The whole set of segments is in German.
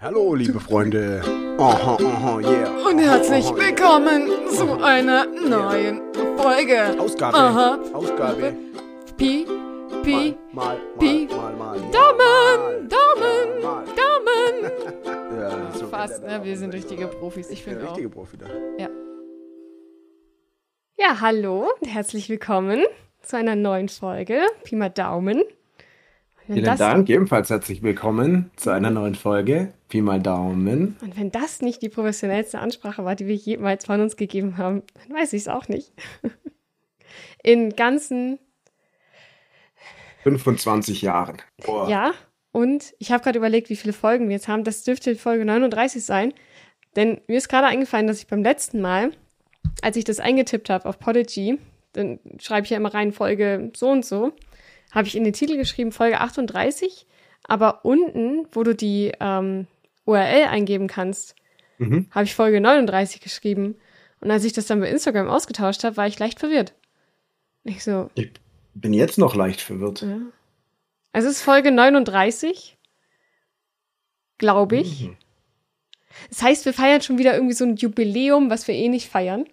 Hallo, liebe Freunde. Aha, aha, yeah. Und herzlich willkommen zu einer neuen Folge. Ausgabe. Aha. Ausgabe. Pi, Pi, Mal, mal, Pi. mal, mal. mal. Daumen, Daumen, Mal. Daumen. Ja, so Fast, ne? Wir sind richtige Profis, ich finde auch. richtige Profi da. Ja. Ja, hallo und herzlich willkommen zu einer neuen Folge. Pi mal Daumen. Vielen das, Dank, ebenfalls herzlich willkommen zu einer neuen Folge. Pi mal Daumen. Und wenn das nicht die professionellste Ansprache war, die wir jemals von uns gegeben haben, dann weiß ich es auch nicht. In ganzen 25 Jahren. Boah. Ja, und ich habe gerade überlegt, wie viele Folgen wir jetzt haben. Das dürfte Folge 39 sein. Denn mir ist gerade eingefallen, dass ich beim letzten Mal, als ich das eingetippt habe auf Podigy, dann schreibe ich ja immer rein Folge so und so, habe ich in den Titel geschrieben Folge 38. Aber unten, wo du die ähm, URL eingeben kannst, Mhm. habe ich Folge 39 geschrieben. Und als ich das dann bei Instagram ausgetauscht habe, war ich leicht verwirrt. Ich so, Ich bin jetzt noch leicht verwirrt. ja. Also es ist Folge 39, glaube ich. Mhm. Das heißt, wir feiern schon wieder irgendwie so ein Jubiläum, was wir eh nicht feiern.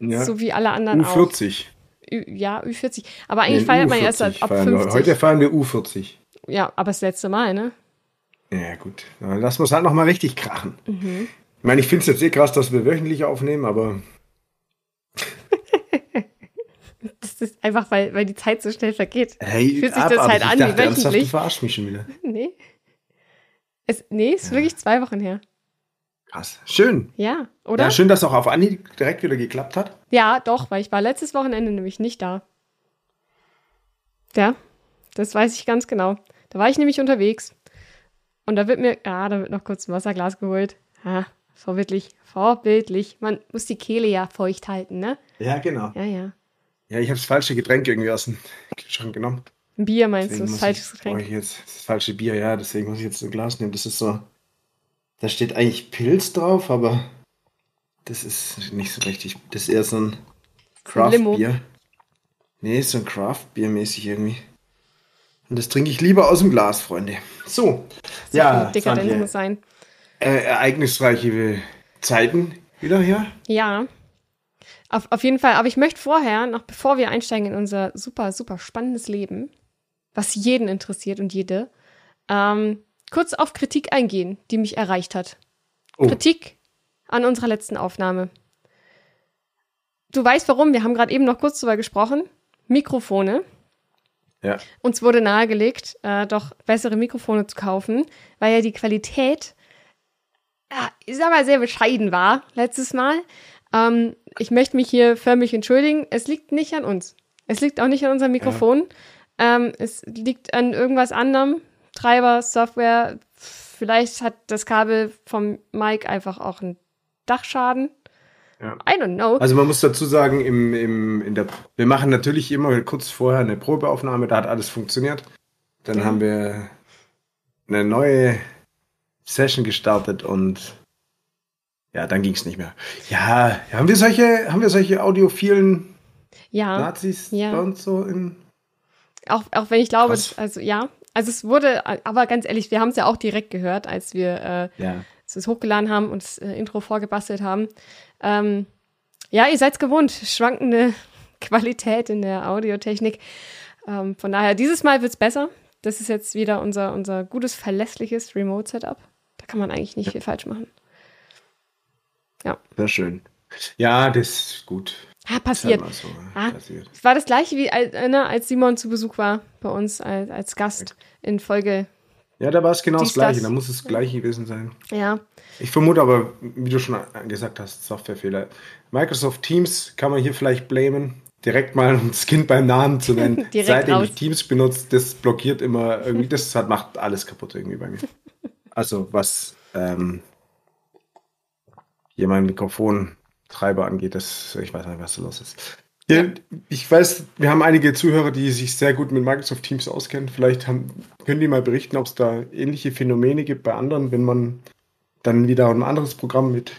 Ja. So wie alle anderen auch. U40. Ü ja, Ü40. Aber eigentlich Nee, feiert man U40 erst ab wir. 50. Heute feiern wir U40. Ja, aber das letzte Mal, ne? Ja, gut. Dann lassen wir es halt nochmal richtig krachen. Mhm. Ich meine, ich finde es jetzt eh krass, dass wir wöchentlich aufnehmen, aber Das ist einfach, weil, weil die Zeit so schnell vergeht. hey, Fühlt sich das halt an wie dachte ernsthaft, wöchentlich? du verarschst mich schon wieder. Nee. Es, nee, ist wirklich zwei Wochen her. Krass. Schön. Ja, oder? Ja, schön, dass auch auf Anhieb direkt wieder geklappt hat. Ja, doch, weil ich war letztes Wochenende nämlich nicht da. Ja, das weiß ich ganz genau. Da war ich nämlich unterwegs. Und da wird mir, ja, da wird noch kurz ein Wasserglas geholt. Ja, vorbildlich, vorbildlich. Man muss die Kehle ja feucht halten, ne? Ja, genau. Ja, ja. Ja, ich habe das falsche Getränk irgendwie aus dem Kühlschrank genommen. Ein Bier meinst du, Deswegen das falsches ich, brauche Getränk. ich jetzt das falsche Bier, ja, deswegen muss ich jetzt ein Glas nehmen. Das ist so, da steht eigentlich Pilz drauf, aber das ist nicht so richtig. Das ist eher so ein. Craft-Bier. Nee, so ein Craft-Bier-mäßig irgendwie. Und das trinke ich lieber aus dem Glas, Freunde. So, ja, Dekadent Sandje, muss sein. äh, ereignisreiche Zeiten wieder hier. Ja. Auf, auf jeden Fall, aber ich möchte vorher, noch bevor wir einsteigen in unser super, super spannendes Leben, was jeden interessiert und jede, ähm, kurz auf Kritik eingehen, die mich erreicht hat. Oh. Kritik an unserer letzten Aufnahme. Du weißt warum, wir haben gerade eben noch kurz drüber gesprochen. Mikrofone. Ja. Uns wurde nahegelegt, äh, doch bessere Mikrofone zu kaufen, weil ja die Qualität, ja, ich sag mal, sehr bescheiden war letztes Mal. Ähm, ich möchte mich hier förmlich entschuldigen. Es liegt nicht an uns. Es liegt auch nicht an unserem Mikrofon. Ähm, es liegt an irgendwas anderem. Treiber, Software. Vielleicht hat das Kabel vom Mic einfach auch einen Dachschaden. Ja. I don't know. Also man muss dazu sagen, im, im, in der, wir machen natürlich immer kurz vorher eine Probeaufnahme, da hat alles funktioniert. Dann Ja. haben wir eine neue Session gestartet und ja, dann ging es nicht mehr. Ja, haben wir solche, haben wir solche audiophilen ja. Nazis Ja. bei uns so in. Auch, auch wenn ich glaube, Krass. also ja, also es wurde, aber ganz ehrlich, wir haben es ja auch direkt gehört, als wir äh, Ja. es hochgeladen haben und das äh, Intro vorgebastelt haben. Ähm, ja, ihr seid gewohnt, schwankende Qualität in der Audiotechnik. Ähm, von daher, dieses Mal wird's besser. Das ist jetzt wieder unser, unser gutes, verlässliches Remote-Setup. Da kann man eigentlich nicht viel falsch machen. Sehr schön. Ja, das ist gut. Ah, Ist passiert. so, Ah. passiert. Es war das gleiche wie als, äh, ne, als Simon zu Besuch war bei uns als, als Gast in Folge. Ja, da war es genau das gleiche. Da muss es gleich gewesen sein. Ja, Ich vermute aber, wie du schon gesagt hast, Softwarefehler. Microsoft Teams kann man hier vielleicht blamen. Direkt mal das Kind beim Namen zu nennen. Direkt Seitdem raus. ich Teams benutze, das blockiert immer irgendwie, das hat, macht alles kaputt irgendwie bei mir. Also was ähm, hier mein Mikrofontreiber angeht, das, ich weiß nicht, was da los ist. Ja, Ich weiß, wir haben einige Zuhörer, die sich sehr gut mit Microsoft Teams auskennen. Vielleicht haben, können die mal berichten, ob es da ähnliche Phänomene gibt bei anderen, wenn man dann wieder ein anderes Programm mit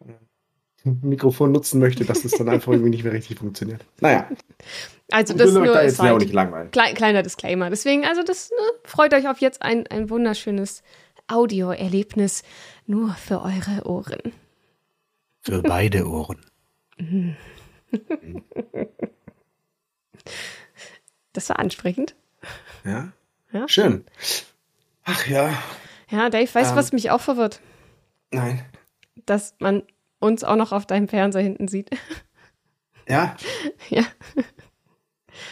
äh, Mikrofon nutzen möchte, dass das dann einfach irgendwie nicht mehr richtig funktioniert. Naja, also das nur da ist jetzt ja auch halt nicht langweilen. Klei kleiner Disclaimer. Deswegen, also das ne, freut euch auf jetzt ein, ein wunderschönes Audioerlebnis nur für eure Ohren. Für beide Ohren. Das war ansprechend. Ja. Ja. Schön. Ach ja. Ja, Dave, weißt du, Ähm. was mich auch verwirrt? Nein. Dass man uns auch noch auf deinem Fernseher hinten sieht. Ja. ja.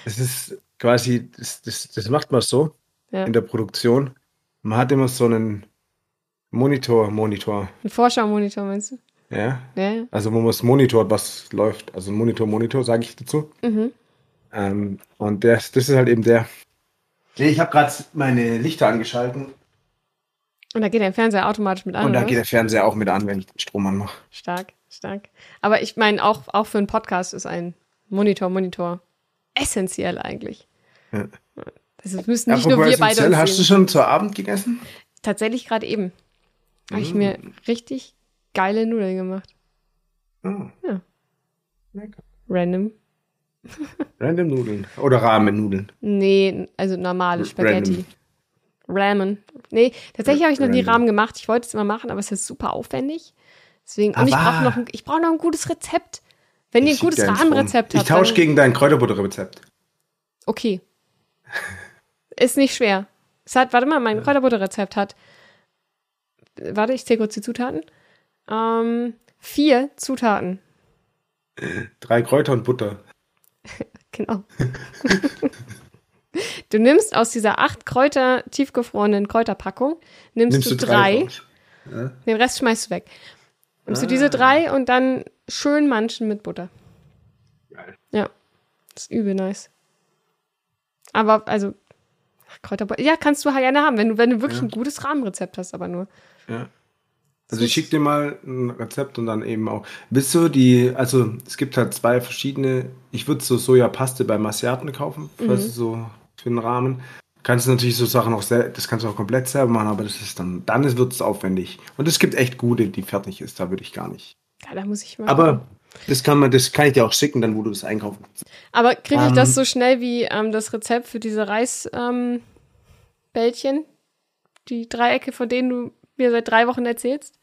Es ist quasi, das, das, das macht man so Ja. in der Produktion. Man hat immer so einen Monitor, Monitor. Ein Vorschau-Monitor, meinst du? Ja. Ja. Also wo man das monitort, was läuft. Also Monitor, Monitor, sage ich dazu. Mhm. Ähm, und der, das ist halt eben der. Nee, ich habe gerade meine Lichter angeschalten Und da geht der Fernseher automatisch mit an. und da oder? geht der Fernseher auch mit an, wenn ich den Strom anmache. Stark, stark. Aber ich meine, auch, auch für einen Podcast ist ein Monitor, Monitor essentiell eigentlich. Ja. Es müssen nicht nur Apropos wir beide essentiell, uns hast du schon zu Abend gegessen? Tatsächlich gerade eben. Habe ich Mm. mir richtig geile Nudeln gemacht. Oh. Ja. Lecker. Random. Random Nudeln. Oder Ramen-Nudeln. Nee, also normale Spaghetti. Ramen. Nee, tatsächlich habe ich noch nie Random. Ramen gemacht. Ich wollte es immer machen, aber es ist super aufwendig. Deswegen, und Aber- ich brauche noch, ein- ich brauch noch ein gutes Rezept. Wenn ihr ein gutes Rahmenrezept habt. Ich tausche gegen dein Kräuterbutterrezept. Okay. Ist nicht schwer. Es hat, warte mal, mein Kräuterbutterrezept hat, warte, ich zähle kurz die Zutaten. Ähm, vier Zutaten. Drei Kräuter und Butter. Genau. du nimmst aus dieser acht Kräuter, tiefgefrorenen Kräuterpackung, nimmst, Nimmst du du drei? Ja. den Rest schmeißt du weg. Nimmst du Ah. diese drei und dann schön manchen mit Butter. Geil. Ja, das ist übel nice. Aber, also, Kräuterbutter, ja, kannst du gerne haben, wenn du, wenn du wirklich Ja. ein gutes Rahmenrezept hast, aber nur. Ja. Also ich schicke dir mal ein Rezept und dann eben auch. Willst du die, also es gibt halt zwei verschiedene, ich würde so Sojapaste bei Massiaten kaufen, falls Mhm. du so für den Rahmen. Kannst du natürlich so Sachen auch selber, das kannst du auch komplett selber machen, aber das ist dann, dann wird es aufwendig. Und es gibt echt gute, die fertig ist, da würde ich gar nicht. Ja, da muss ich mal. Aber das kann man, das kann ich dir auch schicken, dann wo du das einkaufen kannst. Aber kriege ich Ähm, das so schnell wie ähm, das Rezept für diese Reisbällchen? Ähm, die Dreiecke, von denen du mir seit drei Wochen erzählst?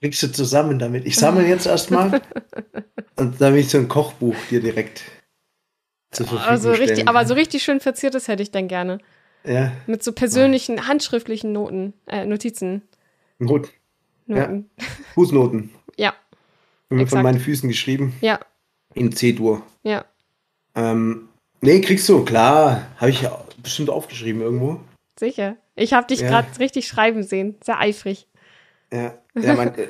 Kriegst du zusammen damit. Ich sammle jetzt erstmal und dann will ich so ein Kochbuch dir direkt zur Verfügung Also richtig, stellen. aber so richtig schön verziertes hätte ich dann gerne. Ja, Mit so persönlichen, handschriftlichen Noten, äh, Notizen. Noten. Fußnoten. Ja, Von Exakt. meinen Füßen geschrieben. ja, In C-Dur. ja. Ähm, nee, kriegst du, klar. Habe ich ja bestimmt aufgeschrieben irgendwo. Sicher. Ich habe dich Ja. gerade richtig schreiben sehen. Sehr eifrig. Ja, ja, mein,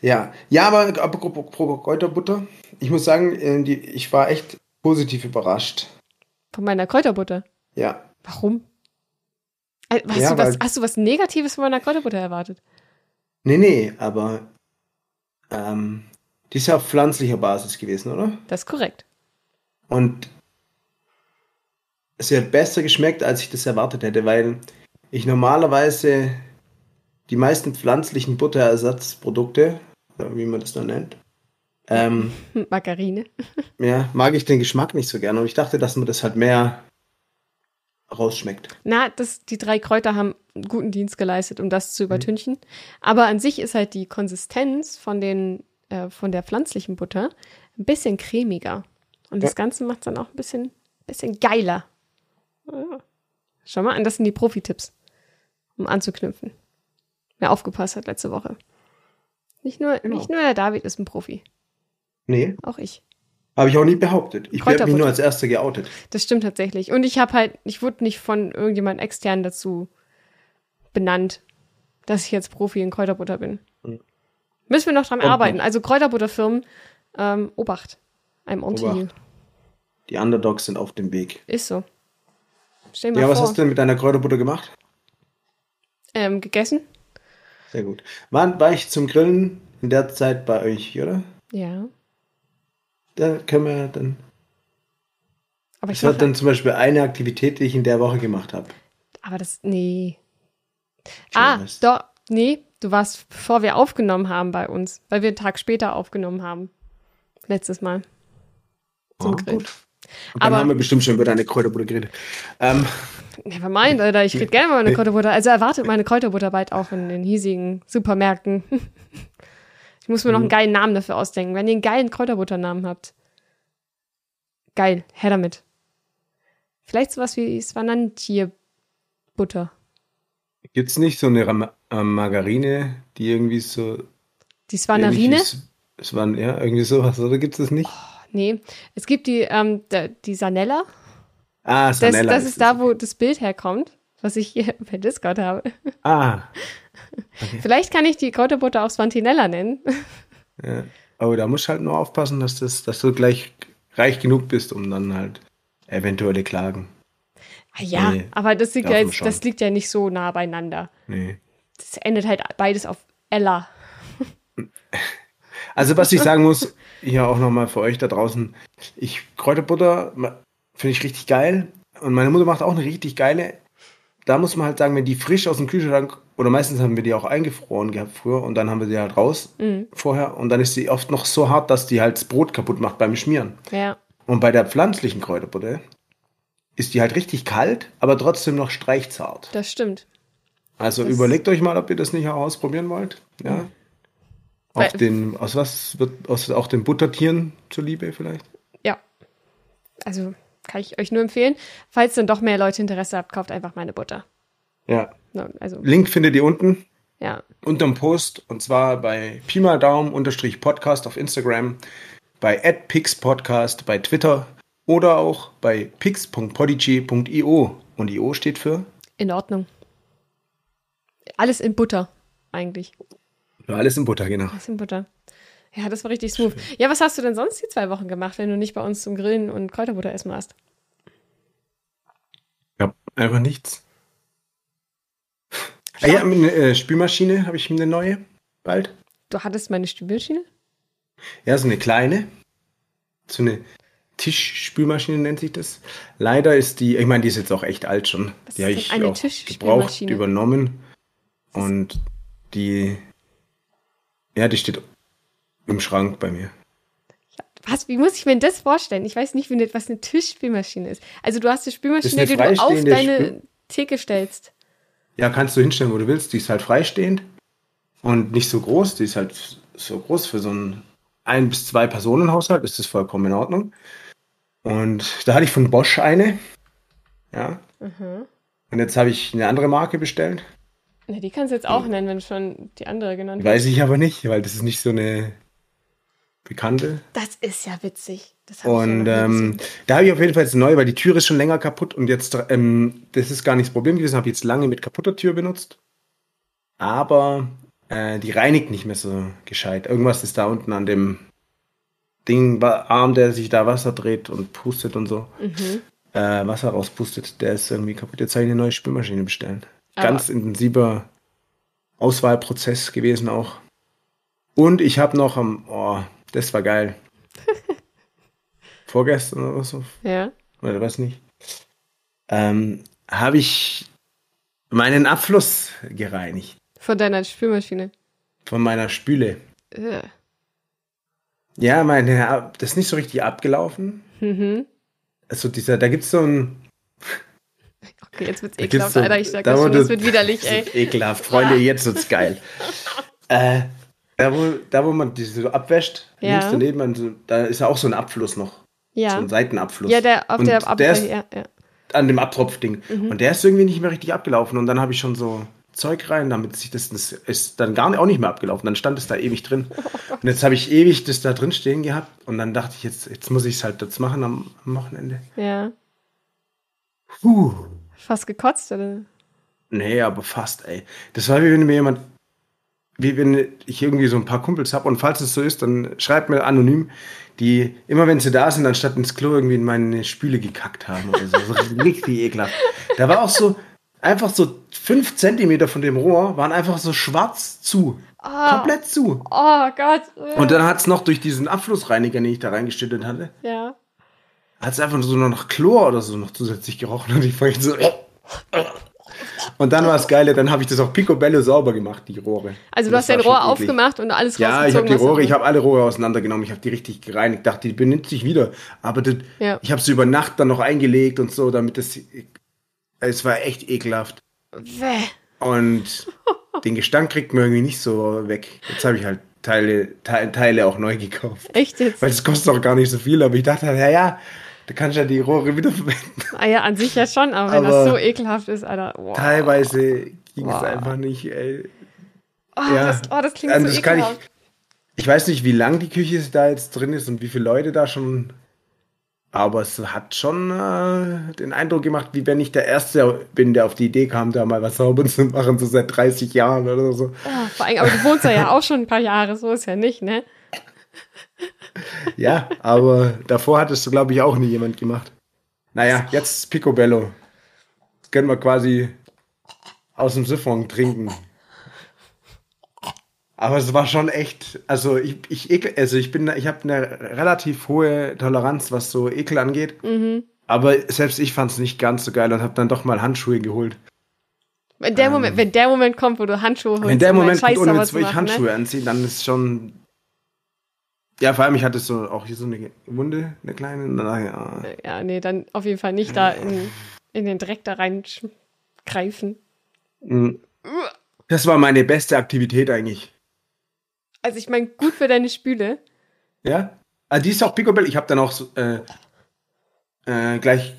ja. ja, aber apropos Kräuterbutter. Ich muss sagen, äh, die, ich war echt positiv überrascht. Von meiner Kräuterbutter. Ja. Warum? Äh, Hast, Ja, du was, hast du was Negatives von meiner Kräuterbutter erwartet? Nee, nee, aber ähm, die ist ja auf pflanzlicher Basis gewesen, oder? Das ist korrekt. Und sie hat besser geschmeckt, als ich das erwartet hätte, weil ich normalerweise die meisten pflanzlichen Butterersatzprodukte, wie man das dann nennt, ähm, Hm, Margarine. ja, mag ich den Geschmack nicht so gerne. Und ich dachte, dass man das halt mehr rausschmeckt. Na, das, die drei Kräuter haben einen guten Dienst geleistet, um das zu übertünchen. Aber an sich ist halt die Konsistenz von, den, äh, von der pflanzlichen Butter ein bisschen cremiger. Und das Ja. Ganze macht es dann auch ein bisschen, bisschen geiler. Ja. Schau mal an, das sind die Profi-Tipps, um anzuknüpfen. Wer aufgepasst hat letzte Woche. Nicht nur, Genau. nicht nur der David ist ein Profi, Nee, auch ich. habe ich auch nie behauptet. Ich werde mich nur als Erster geoutet. Das stimmt tatsächlich. Und ich habe halt, ich wurde nicht von irgendjemand extern dazu benannt, dass ich jetzt Profi in Kräuterbutter bin. Mhm. Müssen wir noch dran Kommt arbeiten. Also Kräuterbutterfirmen, ähm, Obacht. I'm on to Obacht. you. Die Underdogs sind auf dem Weg. Ist so. Stell dir mal Ja, was vor. hast du denn mit deiner Kräuterbutter gemacht? Ähm, gegessen? Sehr gut. Wann war ich zum Grillen in der Zeit bei euch, oder? Ja. Da können wir dann. Aber ich Das war dann zum Beispiel eine Aktivität, die ich in der Woche gemacht habe. aber das, nee. Schon Ah, doch, nee, du warst, bevor wir aufgenommen haben bei uns, weil wir einen Tag später aufgenommen haben. Letztes Mal. Zum Ah, Grill. gut. Und dann Aber- haben wir bestimmt schon über deine Kräuterbutter geredet. Ähm, Never mind, Alter. Ich rede gerne mal meine Kräuterbutter. Also erwartet meine Kräuterbutter bald auch in den hiesigen Supermärkten. Ich muss mir noch einen geilen Namen dafür ausdenken. Wenn ihr einen geilen Kräuterbutternamen habt. Geil, her damit. Vielleicht sowas wie Svanantierbutter. gibt's nicht so eine Ram äh, Margarine, die irgendwie so. Die Svanarine? Es waren ja irgendwie sowas, oder gibt es das nicht? Nee. Es gibt die, ähm, die Sanella. Ah, Das, Sanella. das ist da, wo das Bild herkommt, was ich hier bei Discord habe. Ah, Vielleicht kann ich die Kräuterbutter auch Svantinella nennen. ja. Aber da musst du halt nur aufpassen, dass, das, dass du gleich reich genug bist, um dann halt eventuelle Klagen. Ah ja, Nee, aber das liegt ja jetzt, das liegt ja nicht so nah beieinander. Nee. Das endet halt beides auf Ella. Also was ich sagen muss, hier auch nochmal für euch da draußen, ich Kräuterbutter finde ich richtig geil und meine Mutter macht auch eine richtig geile. Da muss man halt sagen, wenn die frisch aus dem Kühlschrank oder meistens haben wir die auch eingefroren gehabt früher und dann haben wir die halt raus vorher und dann ist die oft noch so hart, dass die halt das Brot kaputt macht beim Schmieren. Ja. Und bei der pflanzlichen Kräuterbutter ist die halt richtig kalt, aber trotzdem noch streichzart. Das stimmt. Also Das- überlegt euch mal, ob ihr das nicht auch ausprobieren wollt. Ja. Weil- Auch den, aus was wird, aus auch den Buttertieren zuliebe vielleicht? Ja. Also kann ich euch nur empfehlen. Falls dann doch mehr Leute Interesse habt, kauft einfach meine Butter. Ja. No, Also, Link findet ihr unten ja. unterm Post und zwar bei Pi mal Daumen unterstrich Podcast auf Instagram, bei @pixpodcast bei Twitter oder auch bei pix.podigy.io und io steht für In Ordnung. Alles in Butter, eigentlich. Ja, alles in Butter, genau. Alles in Butter. Ja, das war richtig smooth. Ja, was hast du denn sonst die zwei Wochen gemacht, wenn du nicht bei uns zum Grillen und Kräuterbutter essen warst? Ja, einfach nichts. Ah, ja, eine äh, Spülmaschine habe ich eine neue bald. Du hattest meine Stübelmaschine? Ja, so eine kleine. So eine Tischspülmaschine nennt sich das. Leider ist die, ich meine, die ist jetzt auch echt alt schon. Was die habe ich eine auch gebraucht, Tischspülmaschine? übernommen. Und die, ja, die steht im Schrank bei mir. Was? Wie muss ich mir das vorstellen? Ich weiß nicht, wie was eine Tischspülmaschine ist. Also du hast eine Spülmaschine, eine die du auf deine Spül- Theke stellst. Ja, kannst du hinstellen, wo du willst. Die ist halt freistehend und nicht so groß. Die ist halt so groß für so einen ein bis zwei Personen Haushalt. Ist das vollkommen in Ordnung. Und da hatte ich von Bosch eine. Ja. Mhm. Und jetzt habe ich eine andere Marke bestellt. Na, die kannst du jetzt auch nennen, wenn du schon die andere genannt hast. Weiß ich aber nicht, weil das ist nicht so eine bekannte. Das ist ja witzig. Ja Und ähm, da habe ich auf jeden Fall jetzt eine neue, weil die Tür ist schon länger kaputt und jetzt, ähm, das ist gar nicht das Problem gewesen, habe jetzt lange mit kaputter Tür benutzt. Aber äh, die reinigt nicht mehr so gescheit. Irgendwas ist da unten an dem Ding, Arm, der sich da Wasser dreht und pustet und so. Mhm. Äh, Wasser rauspustet, der ist irgendwie kaputt. Jetzt habe ich eine neue Spülmaschine bestellen. Aber- Ganz intensiver Auswahlprozess gewesen auch. Und ich habe noch am, oh, das war geil. Vorgestern oder so, Ja. oder was nicht, ähm, habe ich meinen Abfluss gereinigt Von deiner Spülmaschine. von meiner Spüle. Äh. Ja, meine, das ist nicht so richtig abgelaufen. Mhm. Also dieser, da gibt's so ein, Okay, jetzt wird's ekelhaft, so- Alter. Ich sag da das schon, das wird widerlich, ey. ekelhaft, Freunde, jetzt wird's geil. äh, da wo, da wo man diese so abwäscht, Ja. links daneben, also, da ist ja auch so ein Abfluss noch, so Ja. ein Seitenabfluss. Ja, der auf Und der ist ja, ja. an dem Abtropfding. Mhm. Und der ist irgendwie nicht mehr richtig abgelaufen. Und dann habe ich schon so Zeug rein, damit sich das, das ist dann gar nicht, auch nicht mehr abgelaufen. Dann stand es da ewig drin. Und jetzt habe ich ewig das da drin stehen gehabt. Und dann dachte ich, jetzt, jetzt muss ich es halt jetzt machen am, am Wochenende. Ja. Puh. Fast gekotzt, oder? Nee, aber fast, ey. Das war wie wenn mir jemand, wie wenn ich irgendwie so ein paar Kumpels habe und falls es so ist, dann schreibt mir anonym, die immer wenn sie da sind, anstatt ins Klo irgendwie in meine Spüle gekackt haben oder so. so richtig ekelhaft. Da war auch so, einfach so fünf Zentimeter von dem Rohr waren einfach so schwarz zu. Komplett zu. Oh Gott. Und dann hat es noch durch diesen Abflussreiniger, den ich da reingeschüttet hatte, ja. Hat es einfach so noch nach Chlor oder so noch zusätzlich gerochen und ich war so, Und dann war es geil, dann habe ich das auch picobello sauber gemacht, die Rohre. Also du hast dein Rohr aufgemacht und alles Ja, ich habe die Rohre, ich habe alle Rohre auseinandergenommen, ich habe die richtig gereinigt, dachte, die benimmt sich wieder. Aber das, Ja. ich habe sie über Nacht dann noch eingelegt und so, damit das. Es war echt ekelhaft. Bäh. Und den Gestank kriegt man irgendwie nicht so weg. Jetzt habe ich halt Teile, Te Teile auch neu gekauft. Echt jetzt? Weil es kostet auch gar nicht so viel, aber ich dachte halt, ja, ja, da kannst du ja die Rohre wiederverwenden. Ah ja, an sich ja schon, aber wenn Aber das so ekelhaft ist, Alter. Wow. Teilweise ging es Boah. einfach nicht, ey. Oh, ja. das, oh, das klingt Also so kann ich, ekelhaft. ich weiß nicht, wie lang die Küche da jetzt drin ist und wie viele Leute da schon. Aber es hat schon äh, den Eindruck gemacht, wie wenn ich der Erste bin, der auf die Idee kam, da mal was sauber zu machen, so seit 30 Jahren oder so. Oh, vor allem, aber du wohnst ja auch schon ein paar Jahre, so ist ja nicht, ne? Ja, aber davor hat es, glaube ich, auch nie jemand gemacht. Naja, jetzt Picobello. Das können wir quasi aus dem Siphon trinken. Aber es war schon echt, also ich, ich ekel, also ich bin, ich habe eine relativ hohe Toleranz, was so Ekel angeht. Aber selbst ich fand es nicht ganz so geil und habe dann doch mal Handschuhe geholt. Wenn der, Moment, wenn der Moment kommt, wo du Handschuhe holst, Ähm. Wenn der Moment kommt, ohne jetzt wirklich machen, Handschuhe ne? anziehen, dann ist schon. Ja, vor allem, ich hatte so auch hier so eine Wunde, eine kleine. Naja. Ja, nee, dann auf jeden Fall nicht da in, in den Dreck da reingreifen. Das war meine beste Aktivität eigentlich. Also ich meine, gut für deine Spüle. Ja? Also die ist auch Picobello. Ich habe dann auch äh, äh, gleich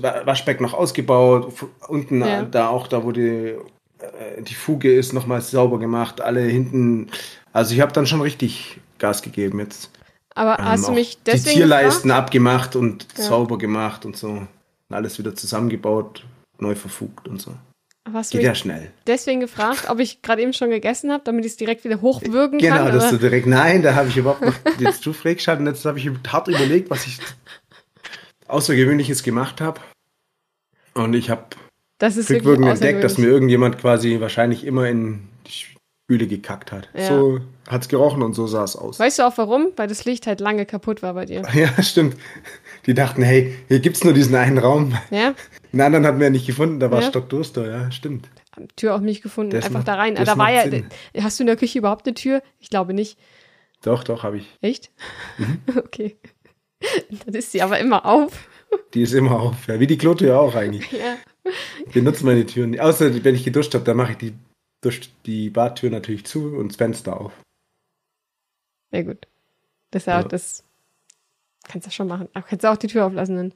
Wa- Waschbecken noch ausgebaut. Unten Ja. da auch, da wo die, äh, die Fuge ist, nochmals sauber gemacht. Alle hinten. Also ich habe dann schon richtig Gas gegeben jetzt. Aber Ähm, hast du mich die deswegen Tierleisten gefragt? abgemacht und Ja. sauber gemacht und so. Und alles wieder zusammengebaut, neu verfugt und so. Du Geht ja schnell. deswegen gefragt, ob ich gerade eben schon gegessen habe, damit ich es direkt wieder hochwürgen Genau, kann? dass oder? du direkt, nein, da habe ich überhaupt noch, jetzt du fragst und jetzt habe ich hart überlegt, was ich Außergewöhnliches gemacht habe. Und ich habe Das ist entdeckt, dass mir irgendjemand quasi wahrscheinlich immer in Spüle gekackt hat. Ja. So hat's gerochen und so sah es aus. Weißt du auch warum? Weil das Licht halt lange kaputt war bei dir. Ja, stimmt. Die dachten, hey, hier gibt's nur diesen einen Raum. Ja? Den anderen hatten wir nicht gefunden, da war Ja. stockdurster, ja, stimmt. Tür auch nicht gefunden. Das Einfach macht- da rein. Da war ja. Sinn. Hast du in der Küche überhaupt eine Tür? Ich glaube nicht. Doch, doch, habe ich. Echt? Mhm. Okay. Dann ist sie aber immer auf. Die ist immer auf. Ja, wie die Klotür auch eigentlich. Ja. Wir nutzen meine Türen. Außer wenn ich geduscht habe, dann mache ich die, Dusch, die Badtür natürlich zu und das Fenster auf. Ja, gut. Das ist ja, Ja. das kannst du schon machen. Aber kannst du auch die Tür auflassen dann.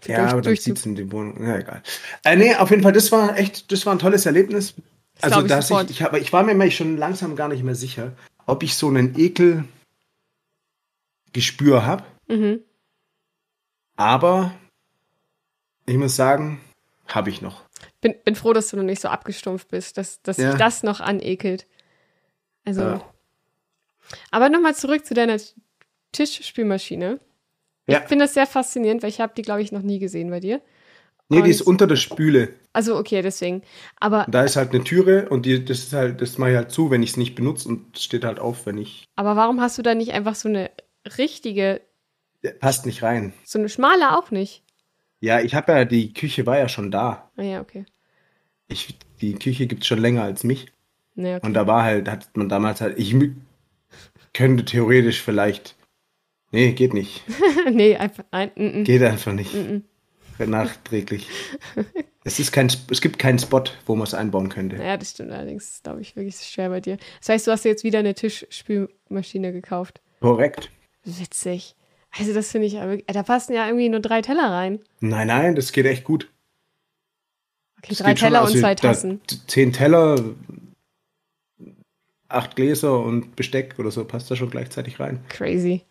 Für Ja, durch- aber dann Durchzug. zieht's in die Wohnung. Ja, egal. Äh, nee, auf jeden Fall, das war echt, das war ein tolles Erlebnis. Das Also, ich dass sofort. ich, ich, aber ich war mir schon langsam gar nicht mehr sicher, ob ich so einen Ekelgespür habe. Mhm. Aber ich muss sagen, habe ich noch. Bin, bin froh, dass du noch nicht so abgestumpft bist, dass, dass Ja. sich das noch anekelt. Also. Ja. Aber nochmal zurück zu deiner Tischspülmaschine. Ja. Ich finde das sehr faszinierend, weil ich habe die, glaube ich, noch nie gesehen bei dir. Nee, die Und- ist unter der Spüle. Also okay, deswegen. Aber, Da ist halt eine Türe und die, das ist halt, das mache ich halt zu, wenn ich es nicht benutze und steht halt auf, wenn ich. aber warum hast du da nicht einfach so eine richtige, Passt nicht rein. so eine schmale auch nicht? Ja, ich habe ja, die Küche war ja schon da. Ah ja, okay. Ich, die Küche gibt's schon länger als mich. Nee, okay. Und da war halt, hat man damals halt, ich könnte theoretisch vielleicht. Nee, geht nicht. nee, einfach, nein, mm, mm. Geht einfach nicht. Nachträglich. es, ist kein, es gibt keinen Spot, wo man es einbauen könnte. Ja, das stimmt allerdings, glaube ich, wirklich schwer bei dir. Das heißt, du hast jetzt wieder eine Tischspülmaschine gekauft. Korrekt. Witzig. Also das finde ich, da passen ja irgendwie nur drei Teller rein. Nein, nein, das geht echt gut. Okay, Das drei schon. Teller Also und zwei Tassen. Zehn Teller, acht Gläser und Besteck oder so passt da schon gleichzeitig rein. Crazy.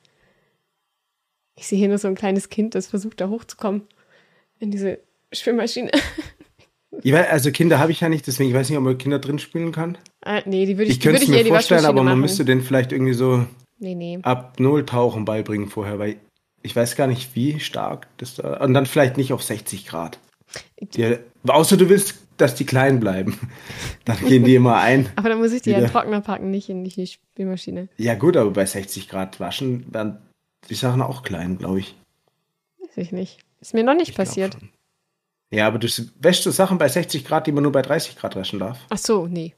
Ich sehe hier nur so ein kleines Kind, das versucht, da hochzukommen. In diese. Ich weiß, also Kinder habe ich ja nicht, deswegen ich weiß nicht, ob man Kinder drin spielen kann. ah, nee, die würde ich, Ich die würde könnte es ich eher mir die vorstellen, Waschmaschine aber man machen. müsste den vielleicht irgendwie so Nee, nee. ab Null tauchen beibringen vorher, weil ich weiß gar nicht, wie stark das da. Und dann vielleicht nicht auf 60 Grad. Die, außer du willst, dass die klein bleiben. Dann gehen die immer ein. Aber dann muss ich die ja Wieder. Trockner packen, nicht in die Spülmaschine. Ja, gut, aber bei 60 Grad waschen werden die Sachen auch klein, glaube ich. Weiß ich nicht. Ist mir noch nicht Ich passiert. Ja, aber du wäschst so Sachen bei 60 Grad, die man nur bei 30 Grad waschen darf. Ach so, nee.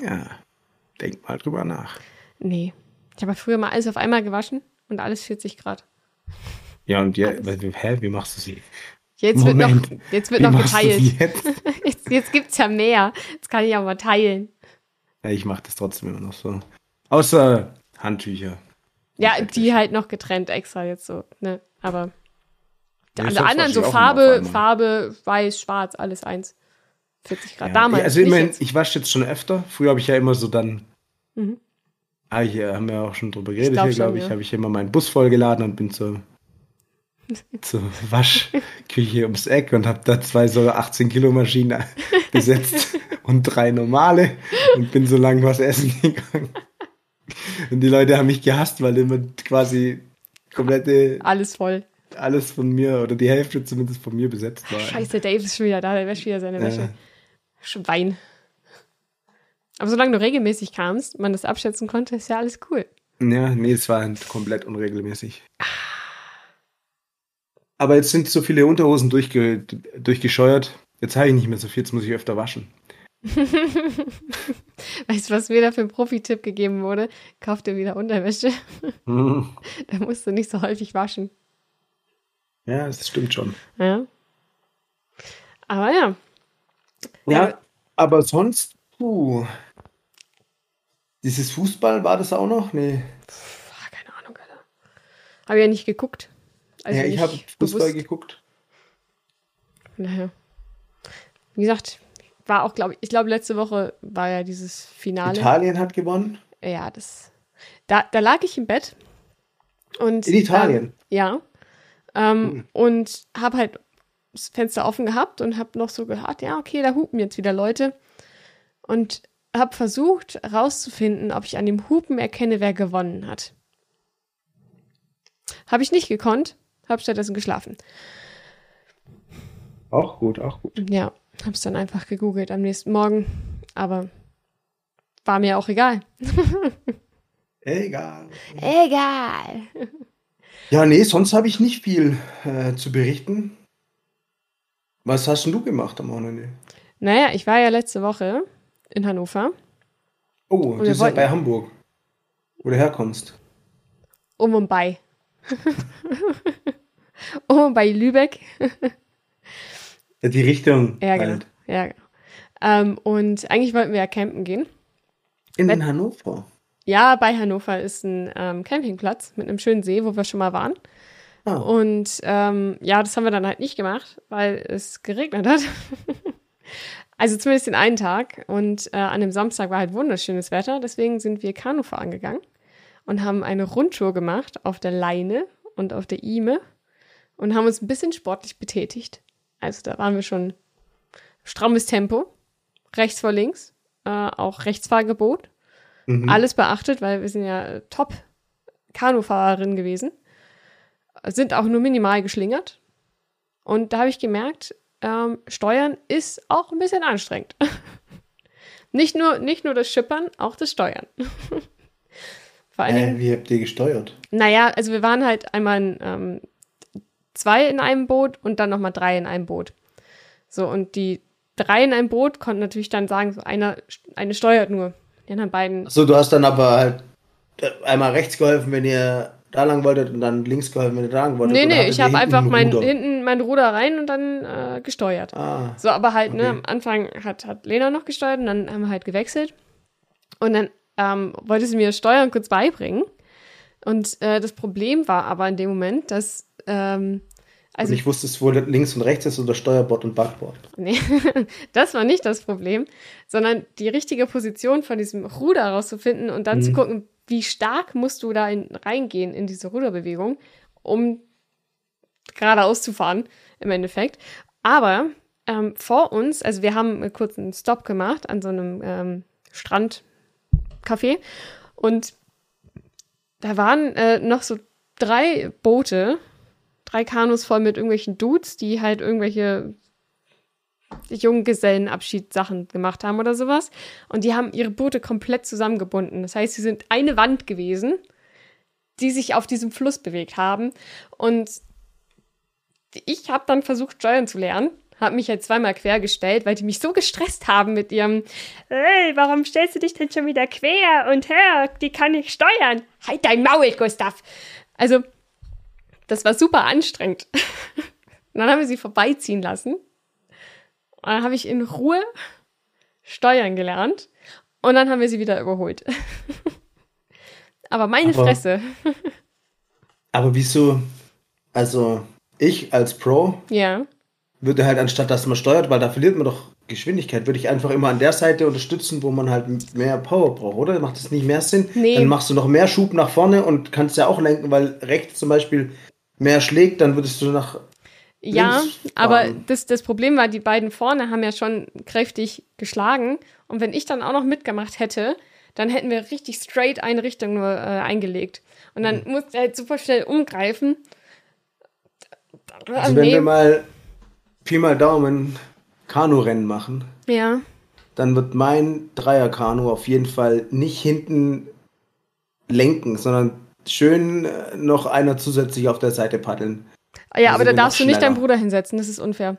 Ja, denk mal drüber nach. Nee. Ich habe früher mal alles auf einmal gewaschen und alles 40 Grad. Ja, und ja, hä, wie machst du sie? Jetzt Moment, wird noch, jetzt wird noch geteilt. Jetzt, jetzt, jetzt gibt es ja mehr. Jetzt kann ich auch mal teilen. Ja, ich mache das trotzdem immer noch so. Außer Handtücher. Ja, die halt noch getrennt extra jetzt so, ne? Aber ja, alle anderen so Farbe, Farbe, weiß, schwarz, alles eins. 40 Grad. Ja, Damals. Also ich meine, ich wasche jetzt schon öfter. Früher habe ich ja immer so dann. Mhm. Ah, hier haben wir auch schon drüber geredet. Ich glaub hier, glaube ich, ja. habe ich immer meinen Bus vollgeladen und bin zur, zur Waschküche ums Eck und habe da zwei so 18 Kilo Maschinen besetzt und drei normale und bin so lange was essen gegangen. Und die Leute haben mich gehasst, weil immer quasi komplette. Alles voll. Alles von mir oder die Hälfte zumindest von mir besetzt war. Scheiße, Dave ist schon wieder da, der wäscht wieder seine Wäsche. Schwein. Aber solange du regelmäßig kamst, man das abschätzen konnte, ist ja alles cool. Ja, nee, es war halt komplett unregelmäßig. Aber jetzt sind so viele Unterhosen durchge durchgescheuert. Jetzt habe ich nicht mehr so viel, jetzt muss ich öfter waschen. weißt du, was mir da für ein Profi-Tipp gegeben wurde? Kauf dir wieder Unterwäsche. Mhm. da musst du nicht so häufig waschen. Ja, das stimmt schon. Ja. Aber ja. Ja, aber sonst, puh. Dieses Fußball, war das auch noch? Nee. Pff, keine Ahnung, Alter. Habe ja nicht geguckt. Also ja, ich habe Fußball bewusst. geguckt. Naja. Wie gesagt, war auch, glaube ich, ich glaube, letzte Woche war ja dieses Finale. Italien hat gewonnen. Ja, das. Da, da lag ich im Bett. Und, In Italien? Ähm, ja. Ähm, mhm. Und habe halt das Fenster offen gehabt und habe noch so gehört, ja, okay, da hupen jetzt wieder Leute. Und habe versucht herauszufinden, ob ich an dem Hupen erkenne, wer gewonnen hat. Habe ich nicht gekonnt, habe stattdessen geschlafen. Auch gut, auch gut. Ja, habe es dann einfach gegoogelt am nächsten Morgen, aber war mir auch egal. egal. Egal. Ja, nee, sonst habe ich nicht viel äh, zu berichten. Was hast denn du gemacht am Wochenende? Naja, ich war ja letzte Woche in Hannover. Oh, das ist ja bei Hamburg, wo du herkommst. Um und bei. um und bei Lübeck. Die Richtung. Ja, genau. Halt. Ja, genau. Ähm, und eigentlich wollten wir ja campen gehen. In Wenn, Hannover? Ja, bei Hannover ist ein ähm, Campingplatz mit einem schönen See, wo wir schon mal waren. Oh. Und ähm, ja, das haben wir dann halt nicht gemacht, weil es geregnet hat. also zumindest den einen Tag. Und äh, an dem Samstag war halt wunderschönes Wetter. Deswegen sind wir Kanu fahren gegangen und haben eine Rundtour gemacht auf der Leine und auf der Ime und haben uns ein bisschen sportlich betätigt. Also da waren wir schon strammes Tempo, rechts vor links, äh, auch Rechtsfahrgebot. Mhm. Alles beachtet, weil wir sind ja top Kanufahrerin gewesen. Sind auch nur minimal geschlingert. Und da habe ich gemerkt, ähm, Steuern ist auch ein bisschen anstrengend. nicht, nur, nicht nur das Schippern, auch das Steuern. Vor allen äh, wie habt ihr gesteuert? Naja, also wir waren halt einmal in, ähm, zwei in einem Boot und dann nochmal drei in einem Boot. So, und die drei in einem Boot konnten natürlich dann sagen, so einer, eine steuert nur. Die anderen beiden. So, du hast dann aber halt einmal rechts geholfen, wenn ihr da lang wolltet und dann links geholfen, wenn ihr da lang wolltet. Nee, nee, ich habe einfach mein, hinten mein Ruder rein und dann äh, gesteuert. Ah, so, aber halt, ne, okay. ne, am Anfang hat, hat Lena noch gesteuert und dann haben wir halt gewechselt. Und dann ähm, wollte sie mir Steuern kurz beibringen. Und äh, das Problem war aber in dem Moment, dass ähm, also und ich wusste es, wo links und rechts ist oder Steuerbord und Backbord. Nee, das war nicht das Problem, sondern die richtige Position von diesem Ruder rauszufinden und dann mhm. zu gucken, wie stark musst du da in, reingehen in diese Ruderbewegung, um geradeaus zu fahren, im Endeffekt. Aber ähm, vor uns, also wir haben einen kurzen Stop gemacht an so einem ähm, Strandcafé und da waren äh, noch so drei Boote drei Kanus voll mit irgendwelchen Dudes, die halt irgendwelche Junggesellenabschiedssachen gemacht haben oder sowas. Und die haben ihre Boote komplett zusammengebunden. Das heißt, sie sind eine Wand gewesen, die sich auf diesem Fluss bewegt haben. Und ich habe dann versucht, steuern zu lernen. Hab mich halt zweimal quergestellt, weil die mich so gestresst haben mit ihrem, hey, warum stellst du dich denn schon wieder quer? Und hör, die kann ich steuern. Halt dein Maul, Gustav. Also, das war super anstrengend. Dann haben wir sie vorbeiziehen lassen. Und dann habe ich in Ruhe steuern gelernt. Und dann haben wir sie wieder überholt. Aber meine Aber- Fresse. Aber wieso? Also, ich als Pro Ja. würde halt anstatt, dass man steuert, weil da verliert man doch Geschwindigkeit, würde ich einfach immer an der Seite unterstützen, wo man halt mehr Power braucht, oder? Macht das nicht mehr Sinn? Nee. Dann machst du noch mehr Schub nach vorne und kannst ja auch lenken, weil rechts zum Beispiel mehr schlägt, dann würdest du nach. Ja, aber das, das Problem war, die beiden vorne haben ja schon kräftig geschlagen. Und wenn ich dann auch noch mitgemacht hätte, dann hätten wir richtig straight eine Richtung nur äh, eingelegt. Und dann Mhm. musste er halt super schnell umgreifen. Also, wenn wir mal Pi mal Daumen Kanu-Rennen machen, ja, dann wird mein Dreier-Kanu auf jeden Fall nicht hinten lenken, sondern schön äh, noch einer zusätzlich auf der Seite paddeln. Ja, Also aber da darfst du nicht deinen schneller. Bruder hinsetzen, das ist unfair.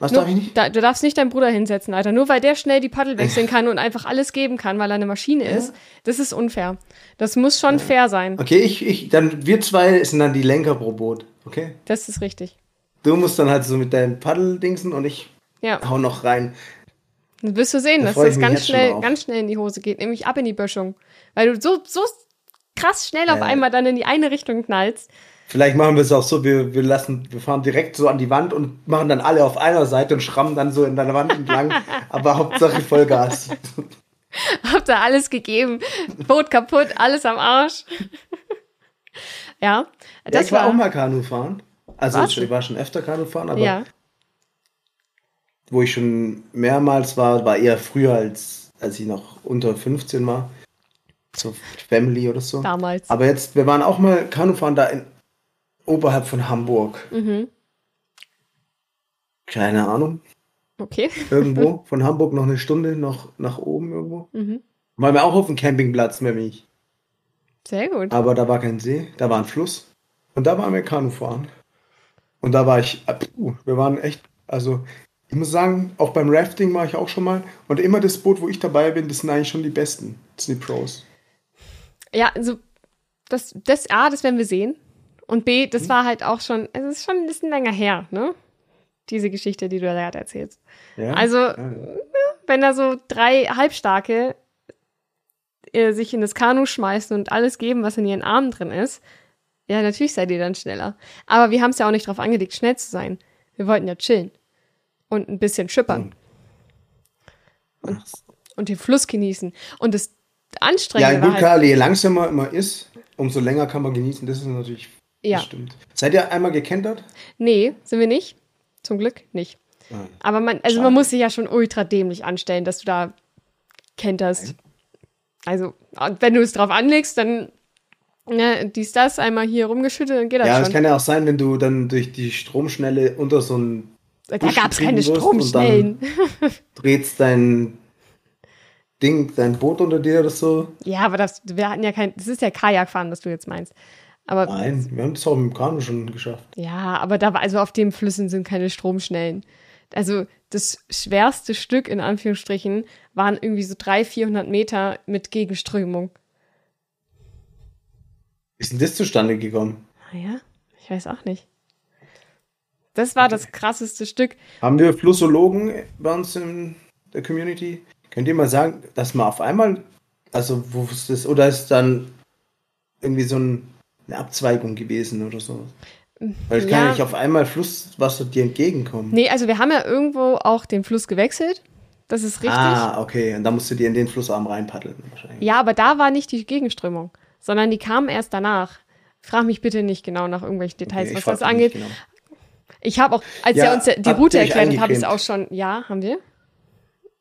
Was Nur, darf ich nicht? Da, du darfst nicht deinen Bruder hinsetzen, Alter. Nur weil der schnell die Paddel wechseln kann und einfach alles geben kann, weil er eine Maschine ist, das ist unfair. Das muss schon fair sein. Okay, ich, ich, dann wir zwei sind dann die Lenker pro Boot. Okay? Das ist richtig. Du musst dann halt so mit deinen Paddeldingsen und ich Ja. hau noch rein. Dann wirst du sehen, Da dass das ganz schnell, ganz schnell in die Hose geht, nämlich ab in die Böschung. Weil du so, so krass schnell auf Äh. einmal dann in die eine Richtung knallst. Vielleicht machen wir es auch so, wir, wir lassen, wir fahren direkt so an die Wand und machen dann alle auf einer Seite und schrammen dann so in der Wand entlang. aber Hauptsache Vollgas. Hab da alles gegeben. Boot kaputt, alles am Arsch. ja, Ja, das ich war, war, auch mal Kanu fahren. Also Warst ich war schon öfter Kanu fahren, aber ja. wo ich schon mehrmals war, war eher früher als, als ich noch unter 15 war. So Family oder so. damals. Aber jetzt, wir waren auch mal Kanufahren da in, oberhalb von Hamburg. Mhm. Keine Ahnung. Okay. Irgendwo. von Hamburg noch eine Stunde noch nach oben irgendwo. Mhm. Waren wir auch auf dem Campingplatz, nämlich. Sehr gut. Aber da war kein See, da war ein Fluss. Und da waren wir Kanufahren. Und da war ich, ah, puh, wir waren echt, also ich muss sagen, auch beim Rafting war ich auch schon mal. Und immer das Boot, wo ich dabei bin, das sind eigentlich schon die Besten. Das sind die Pros. Ja, also das, das A, das werden wir sehen. Und B, Mhm. das war halt auch schon, es ist schon ein bisschen länger her, ne? Diese Geschichte, die du da gerade erzählst. Ja? Also, Ja. wenn da so drei Halbstarke äh, sich in das Kanu schmeißen und alles geben, was in ihren Armen drin ist, ja, natürlich seid ihr dann schneller. Aber wir haben es ja auch nicht drauf angelegt, schnell zu sein. Wir wollten ja chillen und ein bisschen schippern Ach, und den Fluss genießen. Und das Ja, Anstrengende gut, war halt, klar, je langsamer man ist, umso länger kann man genießen. Das ist natürlich ja, das stimmt. Seid ihr einmal gekentert? nee, sind wir nicht. Zum Glück nicht. Nein. Aber man, also Schade. man muss sich ja schon ultra dämlich anstellen, dass du da kenterst. Also, und wenn du es drauf anlegst, dann ne, dies, das, einmal hier rumgeschüttet, dann geht das Ja, es schon. kann ja auch sein, wenn du dann durch die Stromschnelle unter so ein Da gab es keine Stromschnellen. drehst dein Ding, dein Boot unter dir oder so. Ja, aber das, wir hatten ja kein, das ist ja Kajakfahren, was du jetzt meinst. Aber Nein, wir haben das auch mit dem Kanu schon geschafft. ja, aber da war, also auf den Flüssen sind keine Stromschnellen. Also das schwerste Stück in Anführungsstrichen waren irgendwie so 300, 400 Meter mit Gegenströmung. Wie ist denn das zustande gekommen? Naja, ich weiß auch nicht. Das war das krasseste Stück. Haben wir Flussologen bei uns in der Community? Könnt ihr mal sagen, dass man auf einmal, also wo ist das, oder ist dann irgendwie so ein, eine Abzweigung gewesen oder so? Weil es kann Ja. ja nicht auf einmal Flusswasser dir entgegenkommen. Nee, also wir haben ja irgendwo auch den Fluss gewechselt. Das ist richtig. Ah, okay. Und da musst du dir in den Flussarm reinpaddeln wahrscheinlich. Ja, aber da war nicht die Gegenströmung, sondern die kam erst danach. Frag mich bitte nicht genau nach irgendwelchen Details, Okay, was das angeht. genau. Ich habe auch, als Ja, er uns die Route erklärt hat, habe ich es auch schon. Ja, haben wir?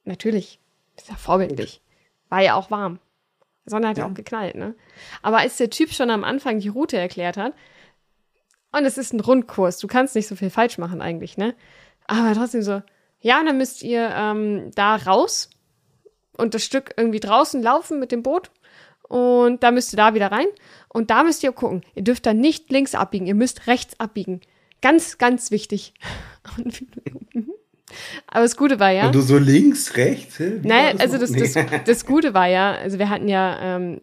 Natürlich. Ist ja vorbildlich. War ja auch warm. Die Sonne hat ja Ja. auch geknallt, ne? Aber als der Typ schon am Anfang die Route erklärt hat, und es ist ein Rundkurs, du kannst nicht so viel falsch machen eigentlich, ne? Aber trotzdem so, ja, dann müsst ihr ähm, da raus und das Stück irgendwie draußen laufen mit dem Boot und da müsst ihr da wieder rein und da müsst ihr gucken. Ihr dürft da nicht links abbiegen, ihr müsst rechts abbiegen. Ganz, ganz wichtig. Und Aber das Gute war ja. Und du so links, rechts? Hä? Naja, also das, das, das Gute war ja, also wir hatten ja ähm,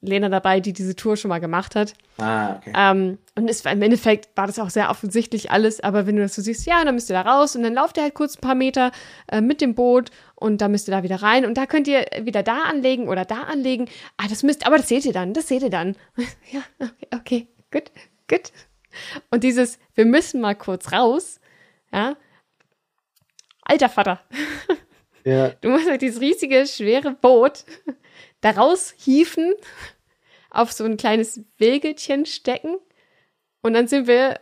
Lena dabei, die diese Tour schon mal gemacht hat. Ah, okay. Ähm, und es war, im Endeffekt war das auch sehr offensichtlich alles, aber wenn du das so siehst, ja, dann müsst ihr da raus und dann lauft ihr halt kurz ein paar Meter äh, mit dem Boot und da müsst ihr da wieder rein und da könnt ihr wieder da anlegen oder da anlegen. Ah, das müsst, aber das seht ihr dann, das seht ihr dann. ja, okay, okay, gut, gut. Und dieses, wir müssen mal kurz raus, ja. Alter Vater, Ja. Du musst halt dieses riesige, schwere Boot da raushieven, auf so ein kleines Wegelchen stecken. Und dann sind wir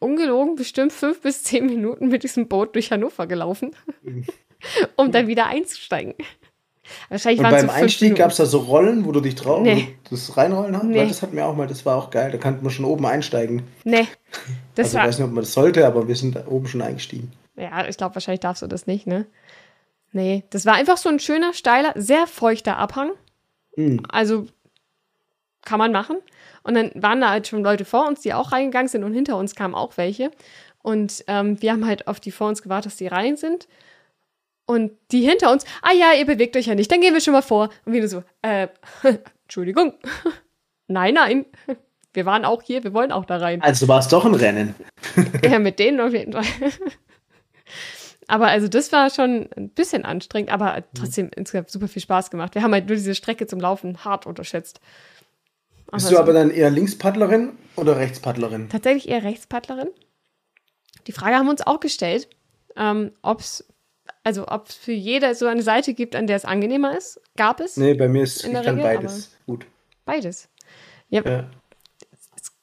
ungelogen bestimmt fünf bis zehn Minuten mit diesem Boot durch Hannover gelaufen, um dann wieder einzusteigen. Wahrscheinlich Und beim so Einstieg gab es da so Rollen, wo du dich drauf Nee. das reinrollen hast? Nee. Das hatten wir auch mal, das war auch geil. Da konnte man schon oben einsteigen. Nee, das also ich war. weiß nicht, ob man das sollte, aber wir sind da oben schon eingestiegen. Ja, ich glaube, wahrscheinlich darfst du das nicht, ne? Nee, das war einfach so ein schöner, steiler, sehr feuchter Abhang. Hm. Also kann man machen. Und dann waren da halt schon Leute vor uns, die auch reingegangen sind und hinter uns kamen auch welche. Und ähm, wir haben halt auf die vor uns gewartet, dass die rein sind. Und die hinter uns, ah ja, ihr bewegt euch ja nicht, dann gehen wir schon mal vor. Und wir so, äh, Entschuldigung. nein, nein. Wir waren auch hier, wir wollen auch da rein. Also war es doch ein Rennen. Ja, mit denen auf jeden Fall. Aber also das war schon ein bisschen anstrengend, aber trotzdem insgesamt super viel Spaß gemacht. Wir haben halt nur diese Strecke zum Laufen hart unterschätzt. Bist Also du aber dann eher Linkspaddlerin oder Rechtspaddlerin? tatsächlich eher Rechtspaddlerin. Die Frage haben wir uns auch gestellt, ähm, ob es also ob es für jeder so eine Seite gibt, an der es angenehmer ist. Gab es Nee, bei mir ist In der Regel, beides gut. beides. Ja, Ja.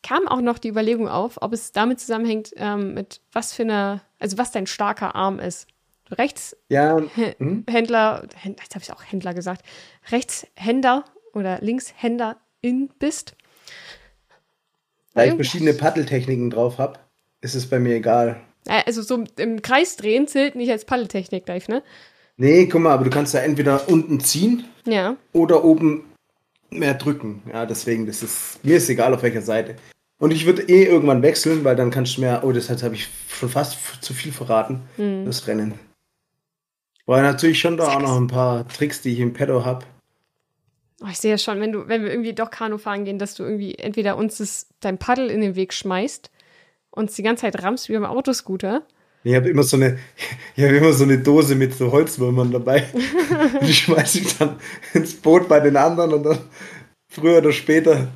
Kam auch noch die Überlegung auf, ob es damit zusammenhängt, ähm, mit was für eine, also was dein starker Arm ist. Rechts Ja, hm? Händler, jetzt habe ich auch Händler gesagt, Rechtshänder oder Linkshänderin bist. da ich verschiedene Paddeltechniken drauf habe, ist es bei mir egal. Äh, Also so im Kreis drehen zählt nicht als Paddeltechnik, Dave, ne? Nee, guck mal, aber du kannst da entweder unten ziehen Ja. oder oben mehr drücken. Ja, deswegen, das ist, mir ist egal auf welcher Seite. Und ich würde eh irgendwann wechseln, weil dann kannst du mehr, oh, das habe ich schon fast zu viel verraten, Hm. das Rennen. Aber natürlich schon da auch noch ein paar Tricks, die ich im Pedo habe. Oh, ich sehe ja schon, wenn du, wenn wir irgendwie doch Kanu fahren gehen, dass du irgendwie entweder uns das, dein Paddel in den Weg schmeißt, uns die ganze Zeit rammst wie beim Autoscooter. Ich habe immer so eine, ich habe immer so eine Dose mit so Holzwürmern dabei. Und die schmeiße ich dann ins Boot bei den anderen und dann früher oder später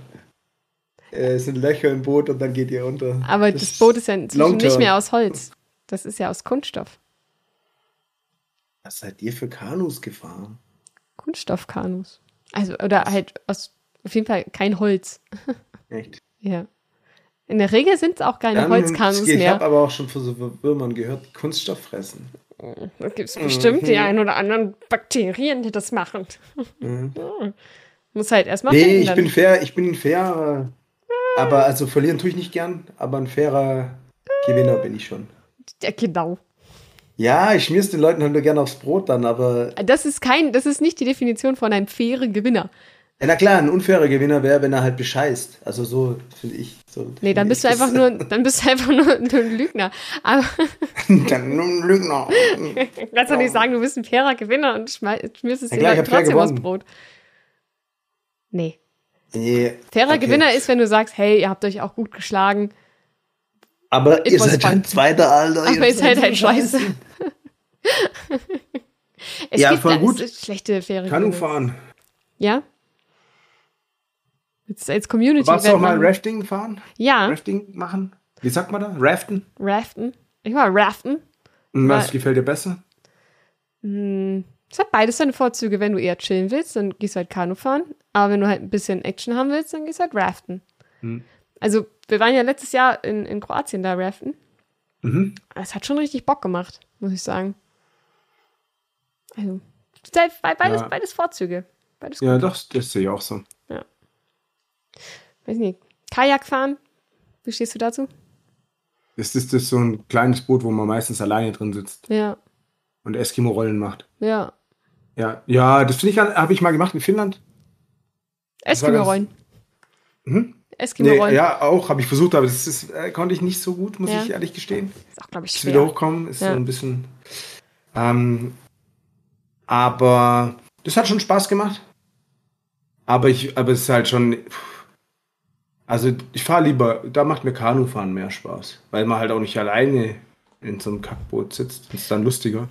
äh, sind Löcher im Boot und dann geht ihr unter. Aber das, Boot ist ja inzwischen nicht mehr aus Holz. Das ist ja aus Kunststoff. Was seid ihr für Kanus gefahren? Kunststoffkanus. Also, oder halt aus, auf jeden Fall kein Holz. Echt? Ja. In der Regel sind es auch keine Dann- Holzkanus Ich mehr. habe aber auch schon von so Würmern gehört, Kunststoff fressen. Da gibt es bestimmt die ein oder anderen Bakterien, die das machen. Muss halt erstmal Mhm. Nee, finden. ich bin fair, ich bin ein fairer, aber also verlieren tue ich nicht gern, aber ein fairer Gewinner bin ich schon. ja, genau. Ja, ich schmier's den Leuten halt nur gerne aufs Brot dann, aber Das ist kein, das ist nicht die Definition von einem fairen Gewinner. Ja, na klar, ein unfairer Gewinner wäre, wenn er halt bescheißt. Also so finde ich. So Nee, dann bist du einfach nur, dann bist du einfach nur ein Lügner. Aber dann nur ein Lügner. du kannst doch nicht sagen, du bist ein fairer Gewinner und schmierst es Ja, dir trotzdem aufs. Brot. Nee. Nee, Fairer okay. Gewinner ist, wenn du sagst, hey, ihr habt euch auch gut geschlagen. Aber It ihr seid fun. halt Zweiter, Alter. Aber ihr seid halt scheiße. Es Ja, gibt voll da- gut. es ist schlechte, faire Kanu Gewinner. fahren. Ja? Jetzt als Community Warst du auch mal. Rafting fahren? Ja, Rafting machen? Wie sagt man da? Raften? Raften. Ich war Raften. Und was Weil- gefällt dir besser? Es hat beides seine Vorzüge. Wenn du eher chillen willst, dann gehst du halt Kanu fahren. Aber wenn du halt ein bisschen Action haben willst, dann gehst du halt Raften. Hm. Also, wir waren ja letztes Jahr in, in Kroatien da Raften. Mhm. Es hat schon richtig Bock gemacht, muss ich sagen. Also, beides, Ja. beides Vorzüge. Beides Ja, doch, das sehe ich auch so. Weiß nicht. Kajak fahren? Wie stehst du dazu? Das ist das so ein kleines Boot, wo man meistens alleine drin sitzt Ja, und Eskimo-Rollen macht. ja. Ja, ja, das finde ich, habe ich mal gemacht in Finnland. Eskimo-Rollen. Hm? Nee, Eskimo-Rollen. ja, auch habe ich versucht, aber das ist, äh, konnte ich nicht so gut, muss Ja. ich ehrlich gestehen. Ist auch, glaube ich, Das wieder schwer. hochkommen ist Ja. so ein bisschen. Ähm, aber das hat schon Spaß gemacht. Aber ich, aber es ist halt schon. Also ich fahre lieber, da macht mir Kanufahren mehr Spaß, weil man halt auch nicht alleine in so einem Kackboot sitzt. Das ist dann lustiger.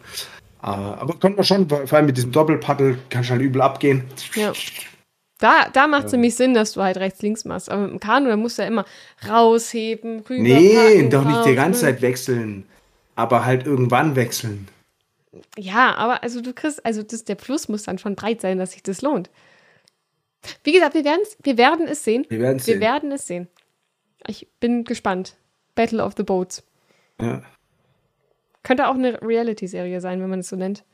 Aber, aber konnte man schon, vor allem mit diesem Doppelpaddel, kann schon halt übel abgehen. Ja. Da, da macht es nämlich Sinn, dass du halt rechts-links machst. Aber mit dem Kanu, da musst du ja immer rausheben, rüber. Nee, doch nicht die ganze Zeit wechseln. Aber halt irgendwann wechseln. Ja, aber also du kriegst, also das, der Plus muss dann schon breit sein, dass sich das lohnt. Wie gesagt, wir, wir werden es sehen. Wir, wir sehen. werden es sehen. Ich bin gespannt. Battle of the Boats. Ja. Könnte auch eine Reality-Serie sein, wenn man es so nennt.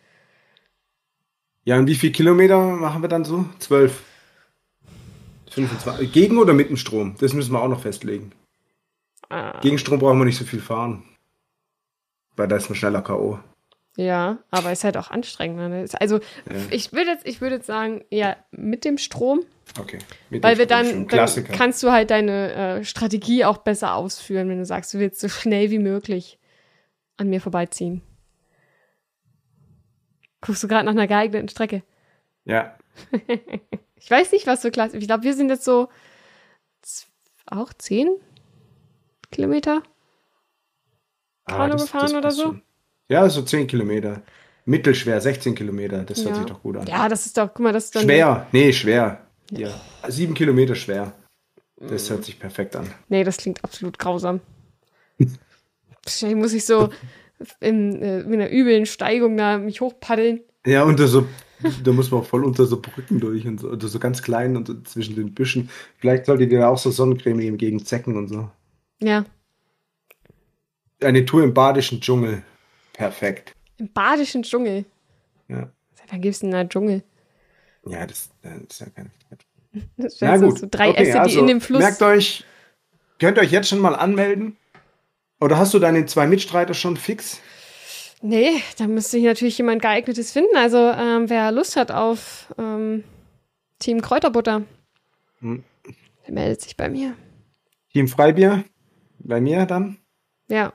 Ja, und wie viele Kilometer machen wir dann so? Zwölf. 25. Gegen oder mit dem Strom? Das müssen wir auch noch festlegen. Ah. Gegen Strom brauchen wir nicht so viel fahren. Weil da ist man schneller K.O. Ja, aber ist halt auch anstrengend. Ne? Also ja. ich würde jetzt, ich würde jetzt sagen, ja, mit dem Strom. Okay. Mit weil wir dann, dann kannst du halt deine äh, Strategie auch besser ausführen, wenn du sagst, du willst so schnell wie möglich an mir vorbeiziehen. Guckst du gerade nach einer geeigneten Strecke? Ja. ich weiß nicht, was so klasse. Ich glaube, wir sind jetzt so auch zehn Kilometer Kanu ah, gefahren oder so. Schon. Ja, so 10 Kilometer. Mittelschwer, 16 Kilometer. Das ja. hört sich doch gut an. Ja, das ist doch, guck mal, das ist dann. Schwer, nee, schwer. Ja. Sieben Kilometer schwer. Das hört sich perfekt an. Nee, das klingt absolut grausam. Wahrscheinlich muss ich so in, äh, in einer üblen Steigung da mich hochpaddeln. Ja, unter so, da muss man auch voll unter so Brücken durch und so, unter so ganz klein und zwischen den Büschen. Vielleicht solltet ihr auch so Sonnencreme geben gegen Zecken und so. Ja. Eine Tour im badischen Dschungel. Perfekt. Im badischen Dschungel. Ja. Dann gibst du einen Dschungel. Ja, das, das ist ja keine Das ja, gut. So drei okay, Äste, die also, in dem Fluss. Merkt euch, könnt ihr euch jetzt schon mal anmelden? Oder hast du deine zwei Mitstreiter schon fix? Nee, da müsste ich natürlich jemand geeignetes finden. Also, ähm, wer Lust hat auf ähm, Team Kräuterbutter, hm. der meldet sich bei mir. Team Freibier? Bei mir dann? Ja.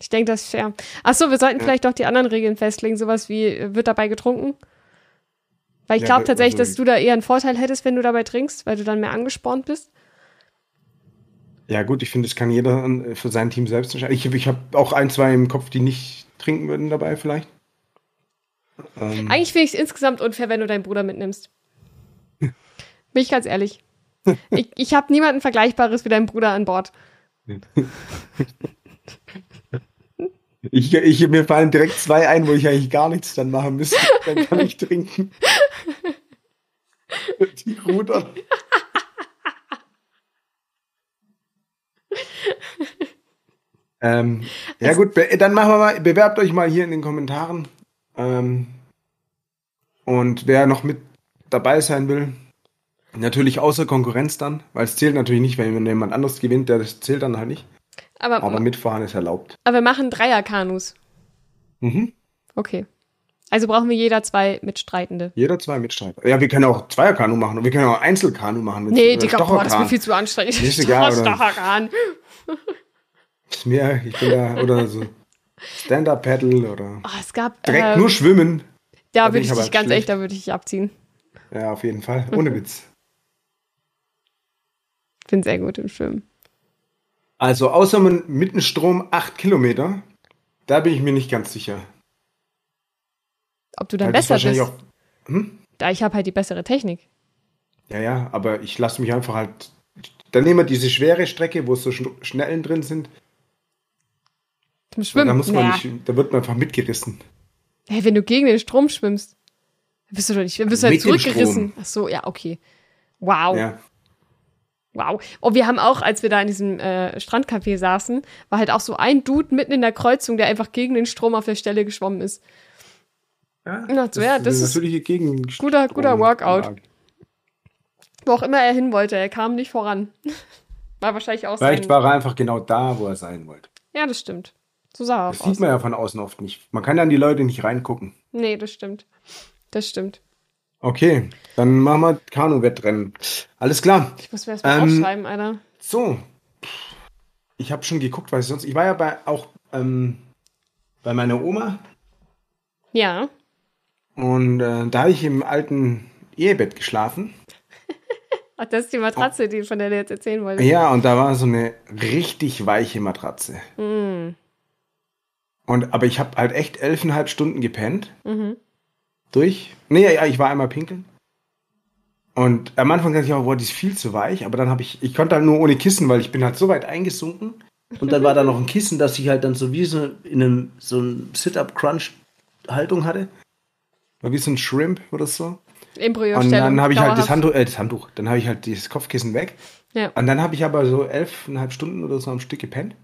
Ich denke, das ist fair. Achso, wir sollten ja. vielleicht doch die anderen Regeln festlegen. Sowas wie, äh, wird dabei getrunken? Weil ich ja, glaube tatsächlich, also, dass du da eher einen Vorteil hättest, wenn du dabei trinkst, weil du dann mehr angespornt bist. Ja, gut, ich finde, das kann jeder äh, für sein Team selbst entscheiden. Ich, ich habe auch ein, zwei im Kopf, die nicht trinken würden dabei, vielleicht. Ähm. Eigentlich finde ich es insgesamt unfair, wenn du deinen Bruder mitnimmst. Bin ich ganz ehrlich. ich ich habe niemanden Vergleichbares wie deinen Bruder an Bord. Ich, ich, mir fallen direkt zwei ein, wo ich eigentlich gar nichts dann machen müsste. Dann kann ich trinken. Die Rudern. Ähm, ja gut, dann machen wir mal, bewerbt euch mal hier in den Kommentaren. Ähm, und wer noch mit dabei sein will, natürlich außer Konkurrenz dann, weil es zählt natürlich nicht, wenn jemand anderes gewinnt, der das zählt dann halt nicht. Aber, aber mitfahren ist erlaubt. Aber wir machen Dreier-Kanus. Mhm. Okay. Also brauchen wir jeder zwei Mitstreitende. Jeder zwei Mitstreitende. Ja, wir können auch Zweier-Kanu machen und wir können auch Einzelkanu machen. Mit, nee, Digga, boah, das ist mir viel zu anstrengend. Ist egal, oder? Ist mir, ich bin da, oder so Stand-Up-Paddle oder oh, es gab, direkt ähm, nur schwimmen. Da, da würde ich, ich dich ganz schlecht. echt, da würde ich dich abziehen. Ja, auf jeden Fall. Ohne Witz. Ich bin sehr gut im Schwimmen. Also außer man mitten Strom 8 Kilometer, da bin ich mir nicht ganz sicher. Ob du dann besser bist? Auch, hm? Da ich habe halt die bessere Technik. Ja, ja, aber ich lasse mich einfach halt. Dann nehmen wir diese schwere Strecke, wo so Schnellen drin sind. Zum Schwimmen. Da, muss man ja. nicht, da wird man einfach mitgerissen. Hey, wenn du gegen den Strom schwimmst, bist du doch nicht, bist du halt zurückgerissen. Ach so, ja, okay. Wow. Ja. Wow. Und wir haben auch, als wir da in diesem äh, Strandcafé saßen, war halt auch so ein Dude mitten in der Kreuzung, der einfach gegen den Strom auf der Stelle geschwommen ist. Ja, so, das, ja, das ist natürlich gegen guter, guter Workout. Wo auch immer er hin wollte, er kam nicht voran. War wahrscheinlich auch Vielleicht war er einfach genau da, wo er sein wollte. Ja, das stimmt. So sah er Das sieht man ja von außen oft nicht. Man kann ja an die Leute nicht reingucken. Nee, das stimmt. Das stimmt. Okay, dann machen wir Kanu-Wettrennen. Alles klar. Ich muss mir erst mal ähm, aufschreiben, Alter. So. Ich habe schon geguckt, was sonst. Ich war ja bei auch ähm, bei meiner Oma. Ja. Und äh, da habe ich im alten Ehebett geschlafen. Ach, das ist die Matratze, die, von der du jetzt erzählen wolltest. Ja, und da war so eine richtig weiche Matratze. Mm. Und, aber ich habe halt echt elfeinhalb Stunden gepennt. Mhm. Durch. Nee, ja, ich war einmal pinkeln. Und am Anfang dachte ich auch, boah, die ist viel zu weich, aber dann habe ich, ich konnte halt nur ohne Kissen, weil ich bin halt so weit eingesunken. Und dann war da noch ein Kissen, dass ich halt dann so wie so in einem, so ein Sit-Up-Crunch-Haltung hatte. War wie so ein Shrimp oder so. Embryostellung. Und dann habe ich halt das. Handtuch, äh, das Handtuch, dann habe ich halt dieses Kopfkissen weg. Ja. Und dann habe ich aber so elfeinhalb Stunden oder so am Stück gepennt.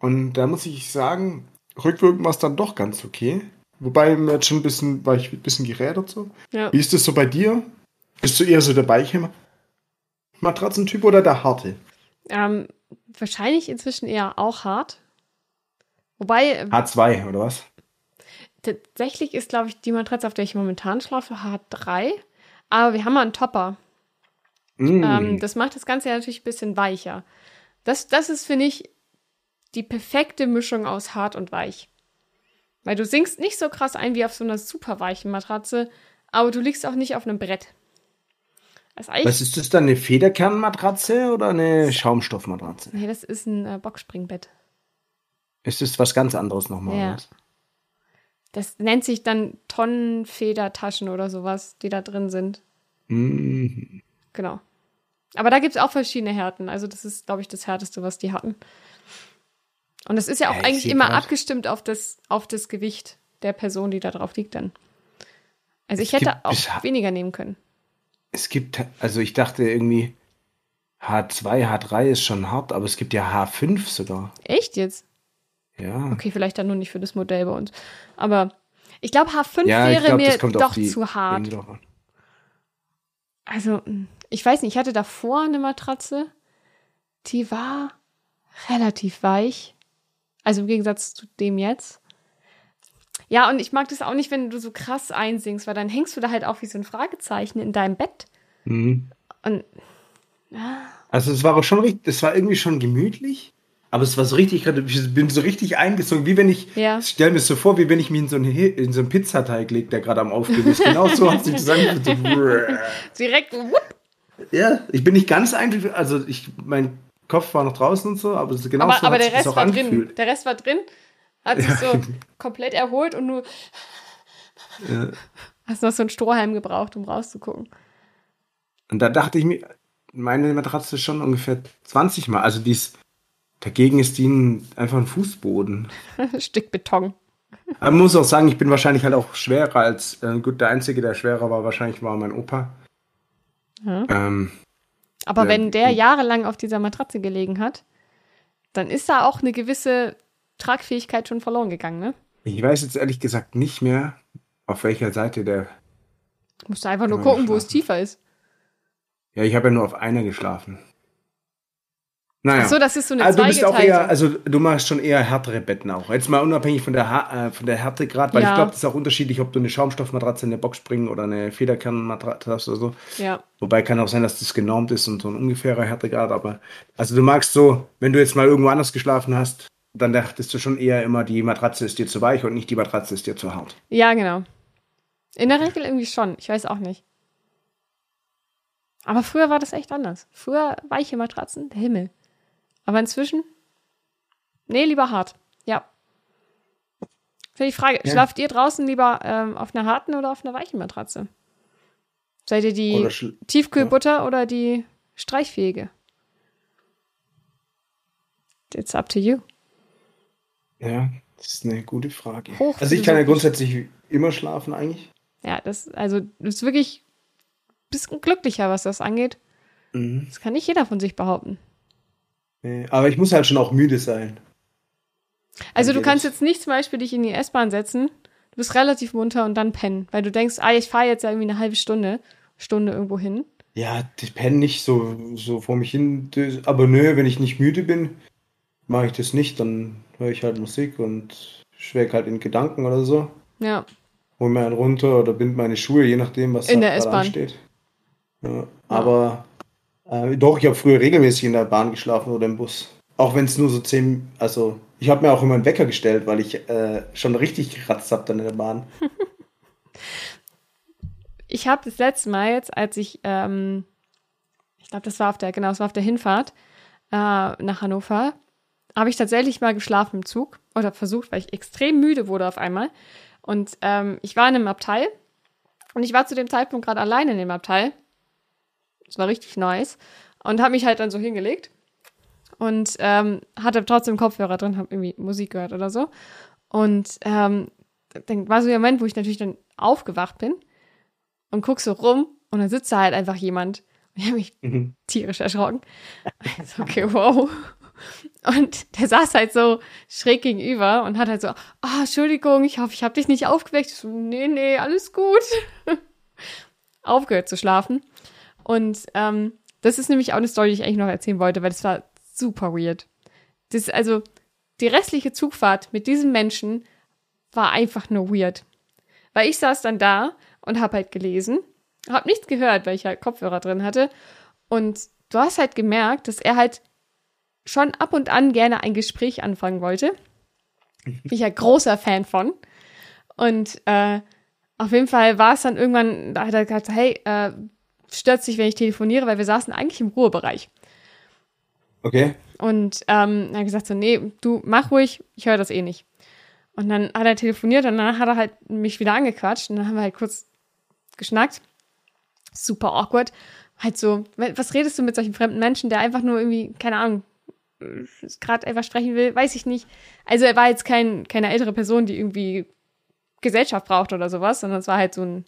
Und da muss ich sagen, rückwirkend war es dann doch ganz okay. Wobei mir jetzt schon ein bisschen, war ich ein bisschen gerädert so. Ja. Wie ist das so bei dir? Bist du eher so der weiche Matratzentyp oder der harte? Ähm, wahrscheinlich inzwischen eher auch hart. Wobei, äh, H2 oder was? tatsächlich ist, glaube ich, die Matratze, auf der ich momentan schlafe, H3. Aber wir haben mal einen Topper. Mm. Ähm, das macht das Ganze ja natürlich ein bisschen weicher. Das, das ist, finde ich, die perfekte Mischung aus hart und weich. Weil du sinkst nicht so krass ein wie auf so einer super weichen Matratze, aber du liegst auch nicht auf einem Brett. Was ist das dann, eine Federkernmatratze oder eine Schaumstoffmatratze? nee, das ist ein äh, Boxspringbett. Ist das was ganz anderes nochmal? Ja. was? Das nennt sich dann Tonnenfedertaschen oder sowas, die da drin sind. Mm. Genau. Aber da gibt es auch verschiedene Härten. Also das ist, glaube ich, das Härteste, was die hatten. Und das ist ja auch Ja, ich eigentlich immer grad. abgestimmt auf das, auf das Gewicht der Person, die da drauf liegt dann. Also ich Es hätte gibt auch weniger nehmen können. Es gibt, also ich dachte irgendwie, H2, H3 ist schon hart, aber es gibt ja H5 sogar. Echt jetzt? Ja. Okay, vielleicht dann nur nicht für das Modell bei uns. Aber ich glaube, H5 ja, wäre glaub, mir doch zu hart. Also, mh, ich weiß nicht, ich hatte davor eine Matratze, die war relativ weich. Also im Gegensatz zu dem jetzt. Ja, und ich mag das auch nicht, wenn du so krass einsinkst, weil dann hängst du da halt auch wie so ein Fragezeichen in deinem Bett. Mhm. Und Also es war auch schon richtig, es war irgendwie schon gemütlich, aber es war so richtig, gerade ich bin so richtig eingezogen, wie wenn ich, Ja. stell mir so vor, wie wenn ich mich in so einen, in so einen Pizzateig lege, der gerade am Aufgehen ist. Genau so hat sich das angefühlt. So, direkt, wupp, ja, ich bin nicht ganz ein, also ich, mein Kopf war noch draußen und so, aber so genau aber, so aber der Rest auch war angefühlt. drin. Der Rest war drin, hat sich so komplett erholt und du Ja. hast noch so einen Strohhalm gebraucht, um rauszugucken. Und da dachte ich mir, meine Matratze ist schon ungefähr 20 Mal, also die ist, dagegen ist ein, einfach ein Fußboden. Stück Beton. Aber man muss auch sagen, ich bin wahrscheinlich halt auch schwerer als, äh, gut, der Einzige, der schwerer war, wahrscheinlich war mein Opa. Ja. Ähm, Aber Ja, wenn der jahrelang auf dieser Matratze gelegen hat, dann ist da auch eine gewisse Tragfähigkeit schon verloren gegangen, ne? ich weiß jetzt ehrlich gesagt nicht mehr, auf welcher Seite der. Du musst einfach nur gucken, wo es tiefer ist. Ja, ich habe ja nur auf einer geschlafen. Naja. Ach so, das ist so eine also du bist auch eher, also du machst schon eher härtere Betten auch. Jetzt mal unabhängig von der, ha äh, von der Härte gerade, weil Ja. ich glaube, das ist auch unterschiedlich, ob du eine Schaumstoffmatratze, eine Boxspringen oder eine Federkernmatratze hast oder so. ja. Wobei kann auch sein, dass das genormt ist und so ein ungefährer Härtegrad, aber also du magst so, wenn du jetzt mal irgendwo anders geschlafen hast, dann dachtest du schon eher immer, die Matratze ist dir zu weich und nicht die Matratze ist dir zu hart. ja, genau. In der Regel irgendwie schon. Ich weiß auch nicht. Aber früher war das echt anders. Früher weiche Matratzen, der Himmel. Aber inzwischen? Nee, lieber hart. Ja. Für die Frage, Ja. schlaft ihr draußen lieber ähm, auf einer harten oder auf einer weichen Matratze? Seid ihr die Oder Tiefkühlbutter oder die streichfähige? It's up to you. Ja, das ist eine gute Frage. Hoch also ich kann ja grundsätzlich immer schlafen eigentlich. Ja, das, also, das ist wirklich ein bisschen glücklicher, was das angeht. Mhm. Das kann nicht jeder von sich behaupten. Aber ich muss halt schon auch müde sein. Also, du kannst jetzt nicht zum Beispiel dich in die S-Bahn setzen, du bist relativ munter und dann pennen, weil du denkst, ah, ich fahre jetzt ja irgendwie eine halbe Stunde, Stunde irgendwo hin. Ja, ich penne nicht so, so vor mich hin. Aber nö, wenn ich nicht müde bin, mache ich das nicht. Dann höre ich halt Musik und schwelg halt in Gedanken oder so. Ja, hol mir einen runter oder bind meine Schuhe, je nachdem, was In da der S-Bahn. ansteht. Ja, aber äh, doch, ich habe früher regelmäßig in der Bahn geschlafen oder im Bus. Auch wenn es nur so zehn, also ich habe mir auch immer einen Wecker gestellt, weil ich äh, schon richtig gekratzt habe dann in der Bahn. ich habe das letzte Mal jetzt, als ich, ähm, ich glaube, das war auf der, genau, das war auf der Hinfahrt äh, nach Hannover, habe ich tatsächlich mal geschlafen im Zug oder versucht, weil ich extrem müde wurde auf einmal. Und ähm, ich war in einem Abteil und ich war zu dem Zeitpunkt gerade alleine in dem Abteil. Das war richtig nice. Und habe mich halt dann so hingelegt und ähm, hatte trotzdem Kopfhörer drin, habe irgendwie Musik gehört oder so. Und ähm, dann war so der Moment, wo ich natürlich dann aufgewacht bin und guck so rum und dann sitzt da halt einfach jemand. Und ich habe mich mhm. tierisch erschrocken. Also, okay, wow. Und der saß halt so schräg gegenüber und hat halt so, ah, oh, Entschuldigung, ich hoffe, ich habe dich nicht aufgeweckt. Ich so, nee, nee, alles gut. Aufgehört zu schlafen. Und ähm, das ist nämlich auch eine Story, die ich eigentlich noch erzählen wollte, weil das war super weird. Das, also, die restliche Zugfahrt mit diesem Menschen war einfach nur weird. Weil ich saß dann da und habe halt gelesen, habe nichts gehört, weil ich halt Kopfhörer drin hatte. Und du hast halt gemerkt, dass er halt schon ab und an gerne ein Gespräch anfangen wollte. Bin ich ja großer Fan von. Und äh, auf jeden Fall war es dann irgendwann, da hat er gesagt, hey, äh, stört sich, wenn ich telefoniere, weil wir saßen eigentlich im Ruhebereich. Okay. Und ähm, er hat gesagt so, nee, du mach ruhig, ich höre das eh nicht. Und dann hat er telefoniert und dann hat er halt mich wieder angequatscht und dann haben wir halt kurz geschnackt. Super awkward. Halt so, was redest du mit solchen fremden Menschen, der einfach nur irgendwie, keine Ahnung, gerade einfach sprechen will, weiß ich nicht. Also er war jetzt kein, keine ältere Person, die irgendwie Gesellschaft braucht oder sowas, sondern es war halt so ein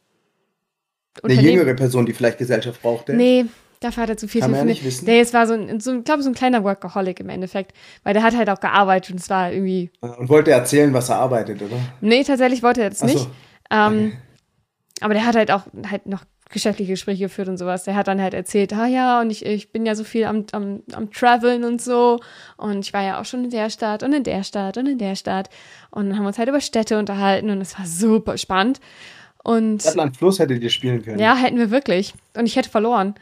Eine jüngere Person, die vielleicht Gesellschaft brauchte. Nee, dafür hat er zu viel Kann man ja nicht wissen. Der jetzt war so ein, so, ich glaube, so ein kleiner Workaholic im Endeffekt, weil der hat halt auch gearbeitet und es war irgendwie. Und wollte erzählen, was er arbeitet, oder? Nee, tatsächlich wollte er das so. nicht. Ähm, Okay. Aber der hat halt auch halt noch geschäftliche Gespräche geführt und sowas. Der hat dann halt erzählt, ah ja, und ich, ich bin ja so viel am, am, am Traveln und so. Und ich war ja auch schon in der Stadt und in der Stadt und in der Stadt. Und dann haben wir uns halt über Städte unterhalten und es war super spannend. Und Stadtland Fluss hättet ihr spielen können. ja, hätten wir wirklich. Und ich hätte verloren.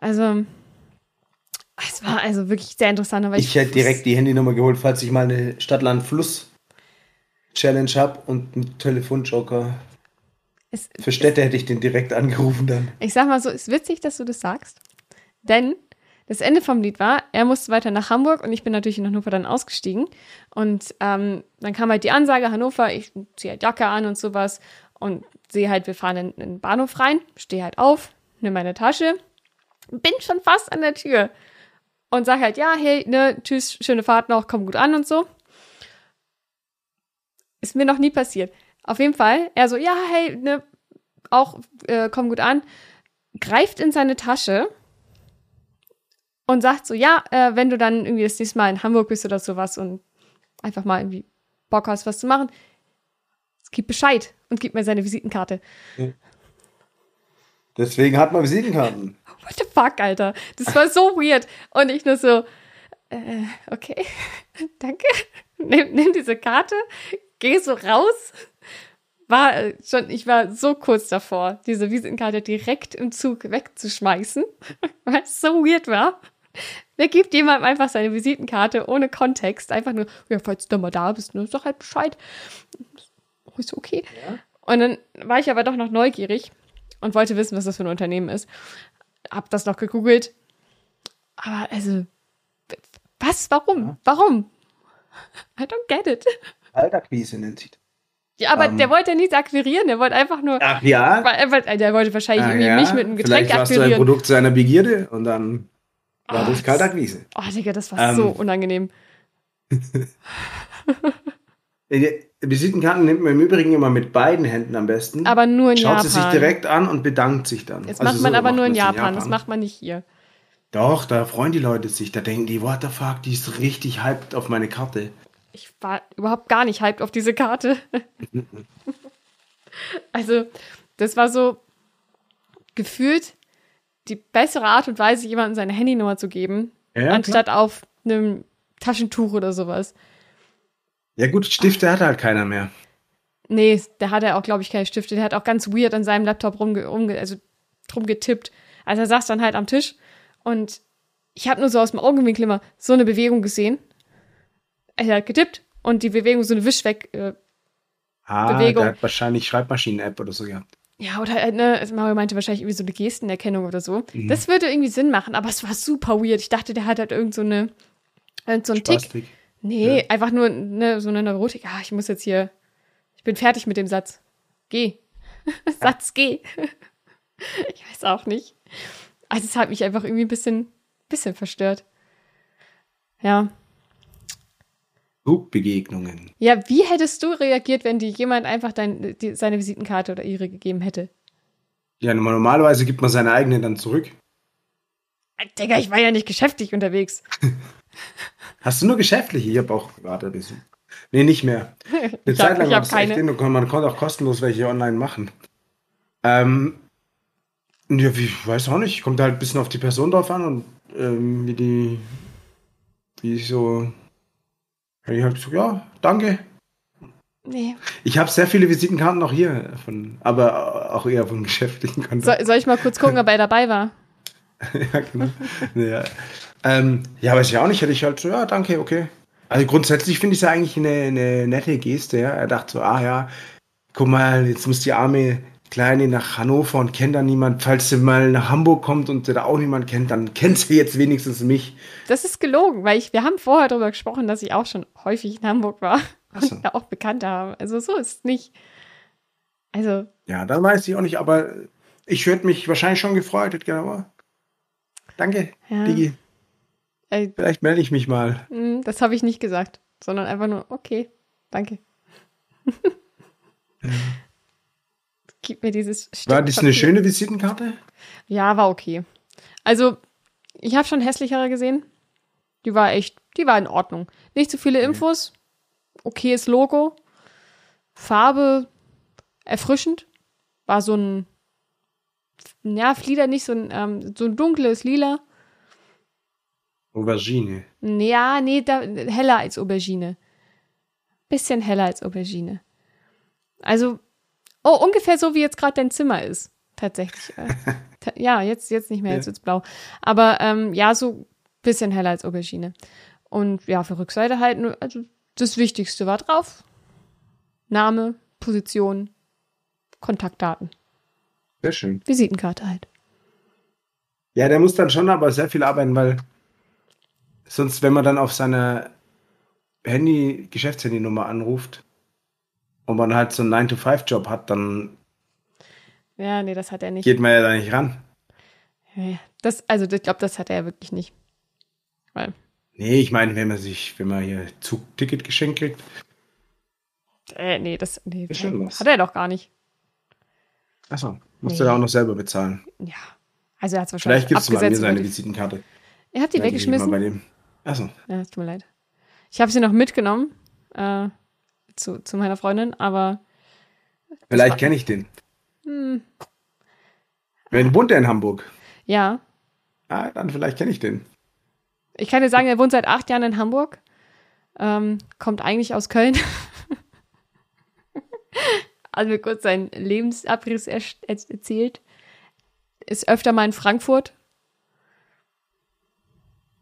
Also, es war also wirklich sehr interessant. Aber Ich hätte direkt die Handynummer geholt, falls ich mal eine Stadtland Fluss Challenge habe und einen Telefonjoker. Es, Für Städte hätte ich den direkt angerufen dann. Ich sag mal so, ist witzig, dass du das sagst. Denn das Ende vom Lied war, er musste weiter nach Hamburg und ich bin natürlich in Hannover dann ausgestiegen. Und ähm, dann kam halt die Ansage, Hannover, ich ziehe halt Jacke an und sowas und sehe halt, wir fahren in, den Bahnhof rein, stehe halt auf, nehme meine Tasche, bin schon fast an der Tür und sag halt, ja, hey, ne, tschüss, schöne Fahrt noch, komm gut an und so. Ist mir noch nie passiert. Auf jeden Fall, er so, ja, hey, ne, auch, äh, komm gut an, greift in seine Tasche und sagt so, ja, äh, wenn du dann irgendwie das nächste Mal in Hamburg bist oder sowas und einfach mal irgendwie Bock hast, was zu machen, gib Bescheid und gib mir seine Visitenkarte. Deswegen hat man Visitenkarten. What the fuck, Alter? Das war so weird. Und ich nur so, äh, okay, danke. Nimm, nimm diese Karte, geh so raus. War äh, schon, ich war so kurz davor, diese Visitenkarte direkt im Zug wegzuschmeißen, weil es so weird war. Wer gibt jemandem einfach seine Visitenkarte ohne Kontext? Einfach nur, ja, falls du mal da bist, ne, sag halt Bescheid. Ist okay. Ja. Und dann war ich aber doch noch neugierig und wollte wissen, was das für ein Unternehmen ist. Hab das noch gegoogelt. Aber also, was? Warum? Ja. Warum? I don't get it. Kaltakquise nennt sich das. Ja, aber Ähm. der wollte ja nichts akquirieren. Der wollte einfach nur. Ach ja? Wollte- Der wollte wahrscheinlich Ah, irgendwie ja. mich mit einem Getränk Vielleicht warst du ein akquirieren. Produkt seiner Begierde und dann war Oh, das Kaltakquise. Oh, Digga, das war Ähm. so unangenehm. Visitenkarten nimmt man im Übrigen immer mit beiden Händen am besten. Aber nur in Schaut Japan. sie sich direkt an und bedankt sich dann. Das Also macht man so aber nur in man's Japan. Das macht man nicht hier. Doch, da freuen die Leute sich. Da denken die, what the fuck, die ist richtig hyped auf meine Karte. Ich war überhaupt gar nicht hyped auf diese Karte. also, das war so gefühlt die bessere Art und Weise, jemandem seine Handynummer zu geben, Ja, anstatt auf einem Taschentuch oder sowas. Ja gut, Stifte hat halt keiner mehr. Nee, der hatte auch, glaube ich, keine Stifte. Der hat auch ganz weird an seinem Laptop rumge rumge also drum getippt. Also er saß dann halt am Tisch und ich habe nur so aus dem Augenwinkel immer so eine Bewegung gesehen. Er hat getippt und die Bewegung so eine Wischweg. Äh, Ah, Bewegung. der hat wahrscheinlich Schreibmaschinen-App oder so gehabt. ja, oder halt, ne, also Mario meinte wahrscheinlich irgendwie so eine Gestenerkennung oder so. Mhm. Das würde irgendwie Sinn machen, aber es war super weird. Ich dachte, der hat halt irgend so eine, irgend so einen Tick. Nee, Ja. einfach nur ne, so eine Neurotik. Ah, ich muss jetzt hier, ich bin fertig mit dem Satz. Geh. Satz, geh. ich weiß auch nicht. Also es hat mich einfach irgendwie ein bisschen, bisschen verstört. Ja. Flugbegegnungen. Ja, wie hättest du reagiert, wenn dir jemand einfach dein, die, seine Visitenkarte oder ihre gegeben hätte? Ja, normalerweise gibt man seine eigene dann zurück. Äh, Digga, ich war ja nicht geschäftlich unterwegs. Hast du nur geschäftliche? Ich habe auch private Besuch. Nee, nicht mehr. Eine Ich Zeit lang gab's echt keine. und man konnte auch kostenlos welche online machen. Ähm, ja, wie, ich weiß auch nicht. Kommt halt ein bisschen auf die Person drauf an und ähm, wie die, wie ich so, ich halt so, ja, danke. Nee. Ich habe sehr viele Visitenkarten noch hier, von, aber auch eher von geschäftlichen Kontakten. Soll, soll ich mal kurz gucken, ob er dabei war? ja, genau. ja. Ähm, ja, weiß ich auch nicht. Hätte ich halt so, ja, danke, okay. Also grundsätzlich finde ich es ja eigentlich eine, eine nette Geste. Ja. Er dachte so, ah ja, guck mal, jetzt muss die arme Kleine nach Hannover und kennt da niemand. Falls sie mal nach Hamburg kommt und sie da auch niemand kennt, dann kennt sie jetzt wenigstens mich. Das ist gelogen, weil ich, wir haben vorher darüber gesprochen, dass ich auch schon häufig in Hamburg war so. und ja auch Bekannte habe. Also so ist es nicht. Also, Ja, dann weiß ich auch nicht, aber ich hätte mich wahrscheinlich schon gefreut. Hätte gedacht, oh, danke, Ja. Digi. äh, Vielleicht melde ich mich mal. mh, das habe ich nicht gesagt, sondern einfach nur, okay, danke. Gib mir dieses Stück War das eine schöne Visitenkarte? Ja, war okay. Also, ich habe schon hässlichere gesehen. Die war echt, die war in Ordnung. Nicht zu viele Infos. Okayes Logo. Farbe erfrischend. War so ein, ja, Flieder nicht so ein, ähm, so ein dunkles Lila. Aubergine. Ja, nee, da, heller als Aubergine. Bisschen heller als Aubergine. Also, oh, ungefähr so wie jetzt gerade dein Zimmer ist. Tatsächlich. Äh, ta- ja, jetzt, jetzt nicht mehr, jetzt Ja. wird's blau. Aber ähm, ja, so bisschen heller als Aubergine. Und ja, für Rückseite halt, nur- also das Wichtigste war drauf. Name, Position, Kontaktdaten. Sehr schön. Visitenkarte halt. Ja, der muss dann schon aber sehr viel arbeiten, weil sonst, wenn man dann auf seine Handy, Geschäftshandynummer anruft und man halt so einen 9-to-5-Job hat, dann Ja, nee, das hat er nicht. geht man ja da nicht ran. Ja, Das, also ich glaube, das hat er wirklich nicht. Weil, Nee, ich meine, wenn man sich, wenn man hier Zugticket geschenkt kriegt, äh, nee, das nee, hat er doch gar nicht. Achso, musst Nee. du da auch noch selber bezahlen. Ja. Also er hat es wahrscheinlich Vielleicht gibst du mal mir seine Visitenkarte. er hat die mal weggeschmissen. Bei dem. Achso, Ja, es tut mir leid. Ich habe sie noch mitgenommen äh, zu, zu meiner Freundin, aber vielleicht kenne ich den. hm, Wenn wohnt der in Hamburg? ja. Ah, dann vielleicht kenne ich den. Ich kann dir sagen, er wohnt seit acht Jahren in Hamburg. Ähm, kommt eigentlich aus Köln. Also mir kurz seinen Lebensabriss er er- erzählt. Ist öfter mal in Frankfurt.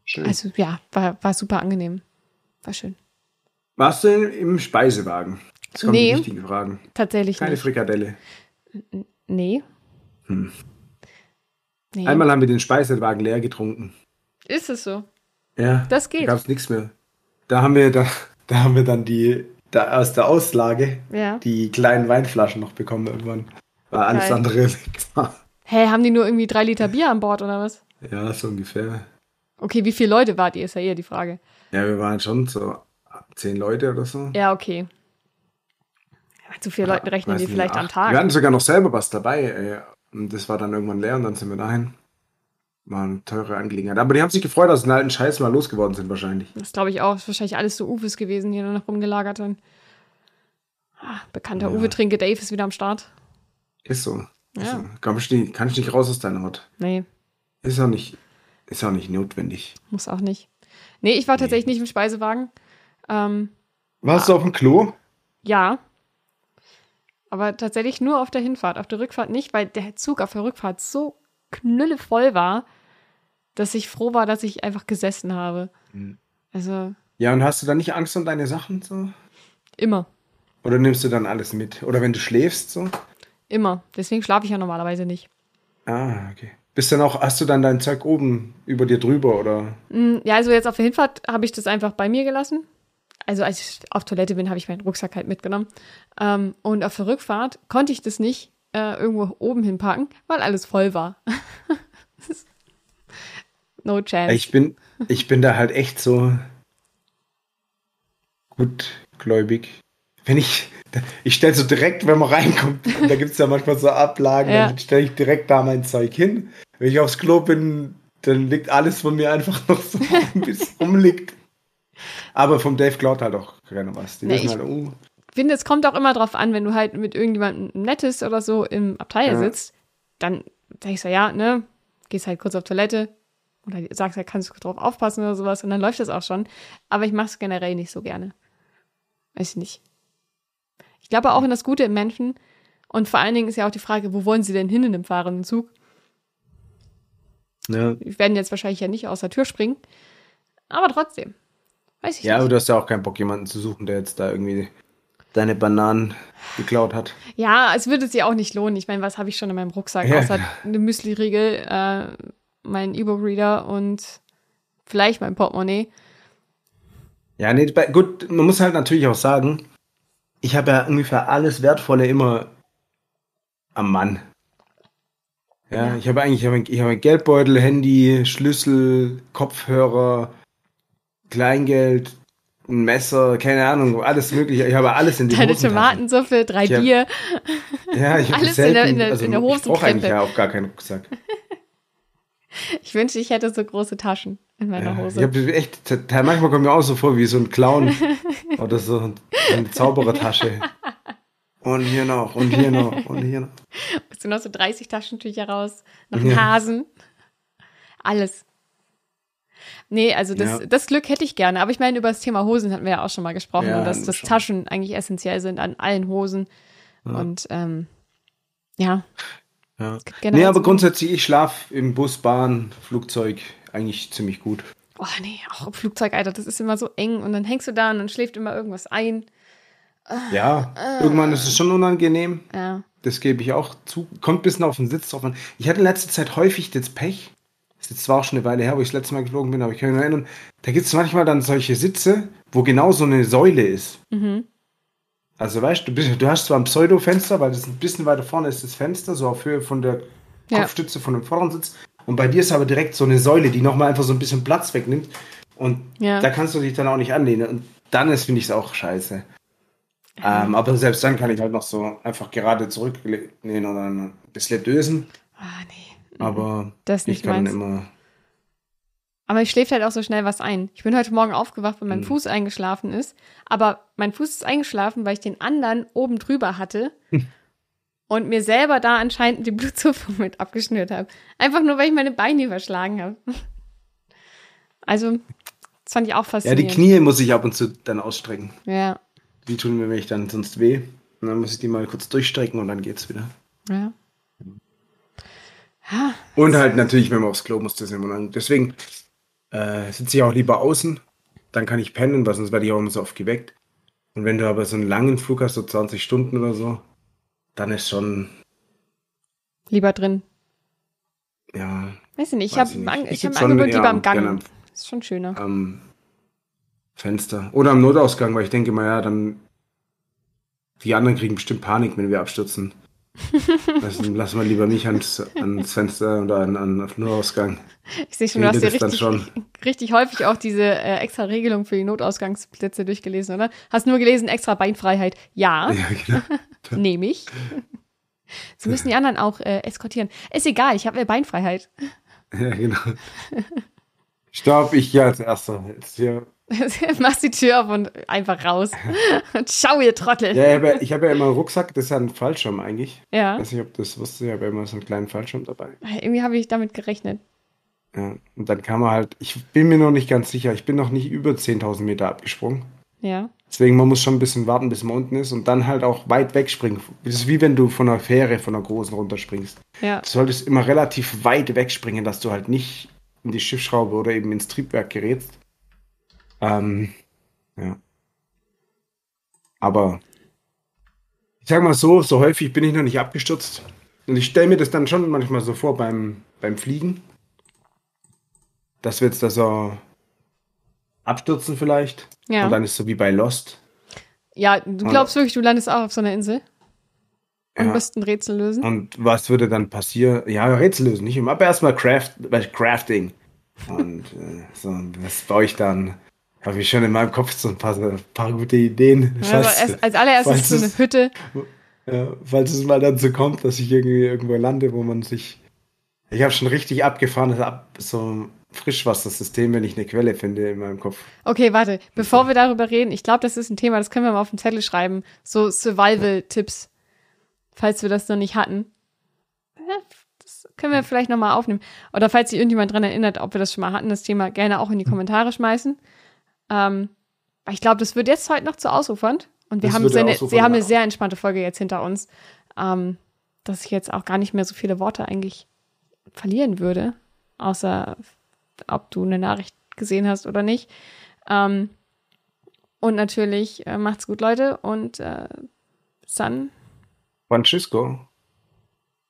Schön. Also ja, war, war super angenehm. War schön. Warst du im Speisewagen? Jetzt kommen Nee. die wichtigen Fragen. Tatsächlich Keine nicht. Frikadelle. Nee. Hm. Nee. Einmal haben wir den Speisewagen leer getrunken. Ist es so? Ja. Das Da geht. gab es nichts mehr. Da haben wir, da, da haben wir dann die, da aus der Auslage Ja. die kleinen Weinflaschen noch bekommen irgendwann. War alles Geil. andere. Hä, haben die nur irgendwie drei Liter Bier an Bord oder was? ja, so ungefähr. Okay, wie viele Leute wart ihr? Ist ja eher die Frage. Ja, wir waren schon so zehn Leute oder so. Ja, okay. So vielen Leuten rechnen die vielleicht am acht. Tag. Wir hatten sogar noch selber was dabei. Ey. Und das war dann irgendwann leer und dann sind wir dahin. War eine teure Angelegenheit. Aber die haben sich gefreut, dass sie den alten Scheiß mal losgeworden sind wahrscheinlich. Das glaube ich auch. Ist wahrscheinlich alles so Uwes gewesen, die nur noch rumgelagert sind. Ah, bekannter Ja. Uwe Trinke Dave ist wieder am Start. Ist so. Ist Ja. so. Komm, ich nicht, kann ich nicht raus aus deiner Haut. Nee, Ist auch nicht, ist auch nicht notwendig. muss auch nicht. Nee, ich war tatsächlich nicht im Speisewagen. Ähm, Warst du auf dem Klo? ja. Aber tatsächlich nur auf der Hinfahrt. Auf der Rückfahrt nicht, weil der Zug auf der Rückfahrt so knüllevoll war. dass ich froh war, dass ich einfach gesessen habe. Mhm. Also Ja, und hast du dann nicht Angst um deine Sachen so? immer, Oder nimmst du dann alles mit? Oder wenn du schläfst so? immer. Deswegen schlafe ich ja normalerweise nicht. Ah, okay. Bist dann auch, hast du dann dein Zeug oben über dir drüber oder? Mm, Ja, also jetzt auf der Hinfahrt habe ich das einfach bei mir gelassen. Also als ich auf Toilette bin, habe ich meinen Rucksack halt mitgenommen. Ähm, und auf der Rückfahrt konnte ich das nicht äh, irgendwo oben hinpacken, weil alles voll war. no chance. Ich bin, ich bin da halt echt so gutgläubig. Wenn ich, ich stelle so direkt, wenn man reinkommt, da gibt es ja manchmal so Ablagen, Ja. dann stelle ich direkt da mein Zeug hin. Wenn ich aufs Klo bin, dann liegt alles von mir einfach noch so, wie es rumliegt. Aber vom Dave klaut halt auch keiner was. Die Nee, wissen halt, oh, finde, es kommt auch immer drauf an, wenn du halt mit irgendjemandem Nettes oder so im Abteil Ja. sitzt, dann denkst du, ja, ne, gehst halt kurz auf Toilette oder sagst halt, kannst du drauf aufpassen oder sowas und dann läuft das auch schon. Aber ich mache es generell nicht so gerne. Weiß ich nicht. Ich glaube auch in das Gute im Menschen und vor allen Dingen ist ja auch die Frage, wo wollen sie denn hin in dem fahrenden Zug? ja. Die werden jetzt wahrscheinlich ja nicht aus der Tür springen, aber trotzdem. Weiß ich Ja, aber nicht. du hast ja auch keinen Bock, jemanden zu suchen, der jetzt da irgendwie deine Bananen geklaut hat. Ja, es würde sich auch nicht lohnen. Ich meine, was habe ich schon in meinem Rucksack? Ja, Außer eine Müsli-Riegel, äh, mein E-Book-Reader und vielleicht mein Portemonnaie. Ja, nee, gut, man muss halt natürlich auch sagen, ich habe ja ungefähr alles Wertvolle immer am Mann. Ja, Ja. ich habe eigentlich, ich habe, ich Geldbeutel, Handy, Schlüssel, Kopfhörer, Kleingeld, ein Messer, keine Ahnung, alles mögliche. Ich habe alles in den Deine. Tomatensuppe, drei hab- Bier. Ja, ich habe alles in selten, der- in der- also in der ich brauche eigentlich ja auch gar keinen Rucksack. Ich wünschte, ich hätte so große Taschen in meiner Ja, Hose. ich habe echt, manchmal kommt mir auch so vor wie so ein Clown oder so eine Zauberertasche. Und hier noch, und hier noch, und hier noch. Hast du noch so 30 Taschentücher raus? Noch einen Ja. Hasen? Alles. Nee, also das, Ja. das Glück hätte ich gerne. Aber ich meine, über das Thema Hosen hatten wir ja auch schon mal gesprochen. Ja, und dass, dass. Taschen eigentlich essentiell sind an allen Hosen. Und ähm, ja. Ja. generell Nee, aber so- grundsätzlich, ich schlafe im Bus, Bahn, Flugzeug eigentlich ziemlich gut. Oh nee, auch im Flugzeug, Alter, das ist immer so eng. Und dann hängst du da und dann schläft immer irgendwas ein. Ja, irgendwann ist es schon unangenehm. Ja. Das gebe ich auch zu. Kommt ein bisschen auf den Sitz drauf an. Ich hatte in letzter Zeit häufig das Pech. Das ist jetzt zwar auch schon eine Weile her, wo ich das letzte Mal geflogen bin, aber ich kann mich noch erinnern, da gibt es manchmal dann solche Sitze, wo genau so eine Säule ist. Mhm. Also weißt du, du, bist, du hast zwar ein Pseudo-Fenster, weil das ein bisschen weiter vorne ist das Fenster, so auf Höhe von der Ja. Kopfstütze von dem vorderen Sitz. Und bei dir ist aber direkt so eine Säule, die nochmal einfach so ein bisschen Platz wegnimmt. Und Ja. da kannst du dich dann auch nicht anlehnen. Und dann ist, finde ich es auch scheiße. Ähm, aber selbst dann kann ich halt noch so einfach gerade zurücklehnen oder ein bisschen dösen. Ah, nee. Aber Das ist ich nicht kann meins. immer. Aber ich schläft halt auch so schnell was ein. Ich bin heute Morgen aufgewacht, weil mein Hm. Fuß eingeschlafen ist. Aber mein Fuß ist eingeschlafen, weil ich den anderen oben drüber hatte. Hm. Und mir selber da anscheinend die Blutzufuhr mit abgeschnürt habe. Einfach nur, weil ich meine Beine überschlagen habe. Also, das fand ich auch Ja, faszinierend. die Knie muss ich ab und zu dann ausstrecken. Ja, Die tun mir nämlich dann sonst weh. Und dann muss ich die mal kurz durchstrecken und dann geht's wieder. ja. Und halt natürlich, wenn man aufs Klo muss, das immer lang. Deswegen äh, sitze ich auch lieber außen. Dann kann ich pennen, weil sonst werde ich auch immer so oft geweckt. Und wenn du aber so einen langen Flug hast, so 20 Stunden oder so, dann ist schon, lieber drin. ja, Weiß ich nicht, ich habe hab Ich hab Angebot lieber am Gang. am- ist schon schöner. am Fenster. Oder am Notausgang, weil ich denke mal, ja, dann die anderen kriegen bestimmt Panik, wenn wir abstürzen. Also, lassen wir lieber mich ans, ans Fenster oder an, an auf den Notausgang. Ich sehe schon, du hast dir richtig, schon. richtig häufig auch diese äh, extra Regelung für die Notausgangsplätze durchgelesen, oder? Hast nur gelesen, extra Beinfreiheit. Ja, Ja, genau. nehme ich. Sie müssen die anderen auch äh, eskortieren. Ist egal, ich habe Beinfreiheit. Ja, genau. Stopp, ich gehe als erster. Jetzt hier. Machst die Tür auf und einfach raus. Und schau, ihr Trottel. Ja, ich habe ja, hab ja immer einen Rucksack, das ist ja ein Fallschirm eigentlich. Ja. Ich weiß nicht, ob du das wusstest, ich habe ja immer so einen kleinen Fallschirm dabei. Irgendwie habe ich damit gerechnet. Ja, und dann kann man halt, ich bin mir noch nicht ganz sicher, ich bin noch nicht über 10.000 Meter abgesprungen. Ja. Deswegen, man muss schon ein bisschen warten, bis man unten ist und dann halt auch weit wegspringen. Das ist wie wenn du von einer Fähre, von einer großen runterspringst. Ja. Du solltest immer relativ weit wegspringen, dass du halt nicht in die Schiffsschraube oder eben ins Triebwerk gerätst. Ähm, ja. Aber ich sag mal so, so häufig bin ich noch nicht abgestürzt. Und ich stelle mir das dann schon manchmal so vor beim, beim Fliegen. Dass wir jetzt da so abstürzen vielleicht. Ja. Und dann ist es so wie bei Lost. Ja, du glaubst wirklich, du landest auch auf so einer Insel und Ja. musst ein Rätsel lösen? Und was würde dann passieren? Ja, Rätsel lösen, nicht immer. Aber erstmal Craft, Crafting. Und äh, so, was baue ich dann? Habe ich schon in meinem Kopf so ein paar, ein paar gute Ideen. Ja, aber erst, als allererstes falls so eine Hütte. Ja, falls es mal dann so kommt, dass ich irgendwie irgendwo lande, wo man sich. Ich habe schon richtig abgefahrenes Ab so Frischwassersystem, wenn ich eine Quelle finde in meinem Kopf. Okay, warte, bevor wir darüber reden, ich glaube, das ist ein Thema, das können wir mal auf den Zettel schreiben. So Survival-Tipps, falls wir das noch nicht hatten. Das können wir vielleicht nochmal aufnehmen. Oder falls sich irgendjemand dran erinnert, ob wir das schon mal hatten, das Thema gerne auch in die Kommentare schmeißen. Ähm, ich glaube, das wird jetzt heute noch zu ausufernd. Und wir Das haben, sehr eine, ausufernd, wir haben eine sehr entspannte Folge jetzt hinter uns, ähm, dass ich jetzt auch gar nicht mehr so viele Worte eigentlich verlieren würde. Außer, ob du eine Nachricht gesehen hast oder nicht. Ähm, und natürlich äh, macht's gut, Leute. Und äh, bis dann. Francisco.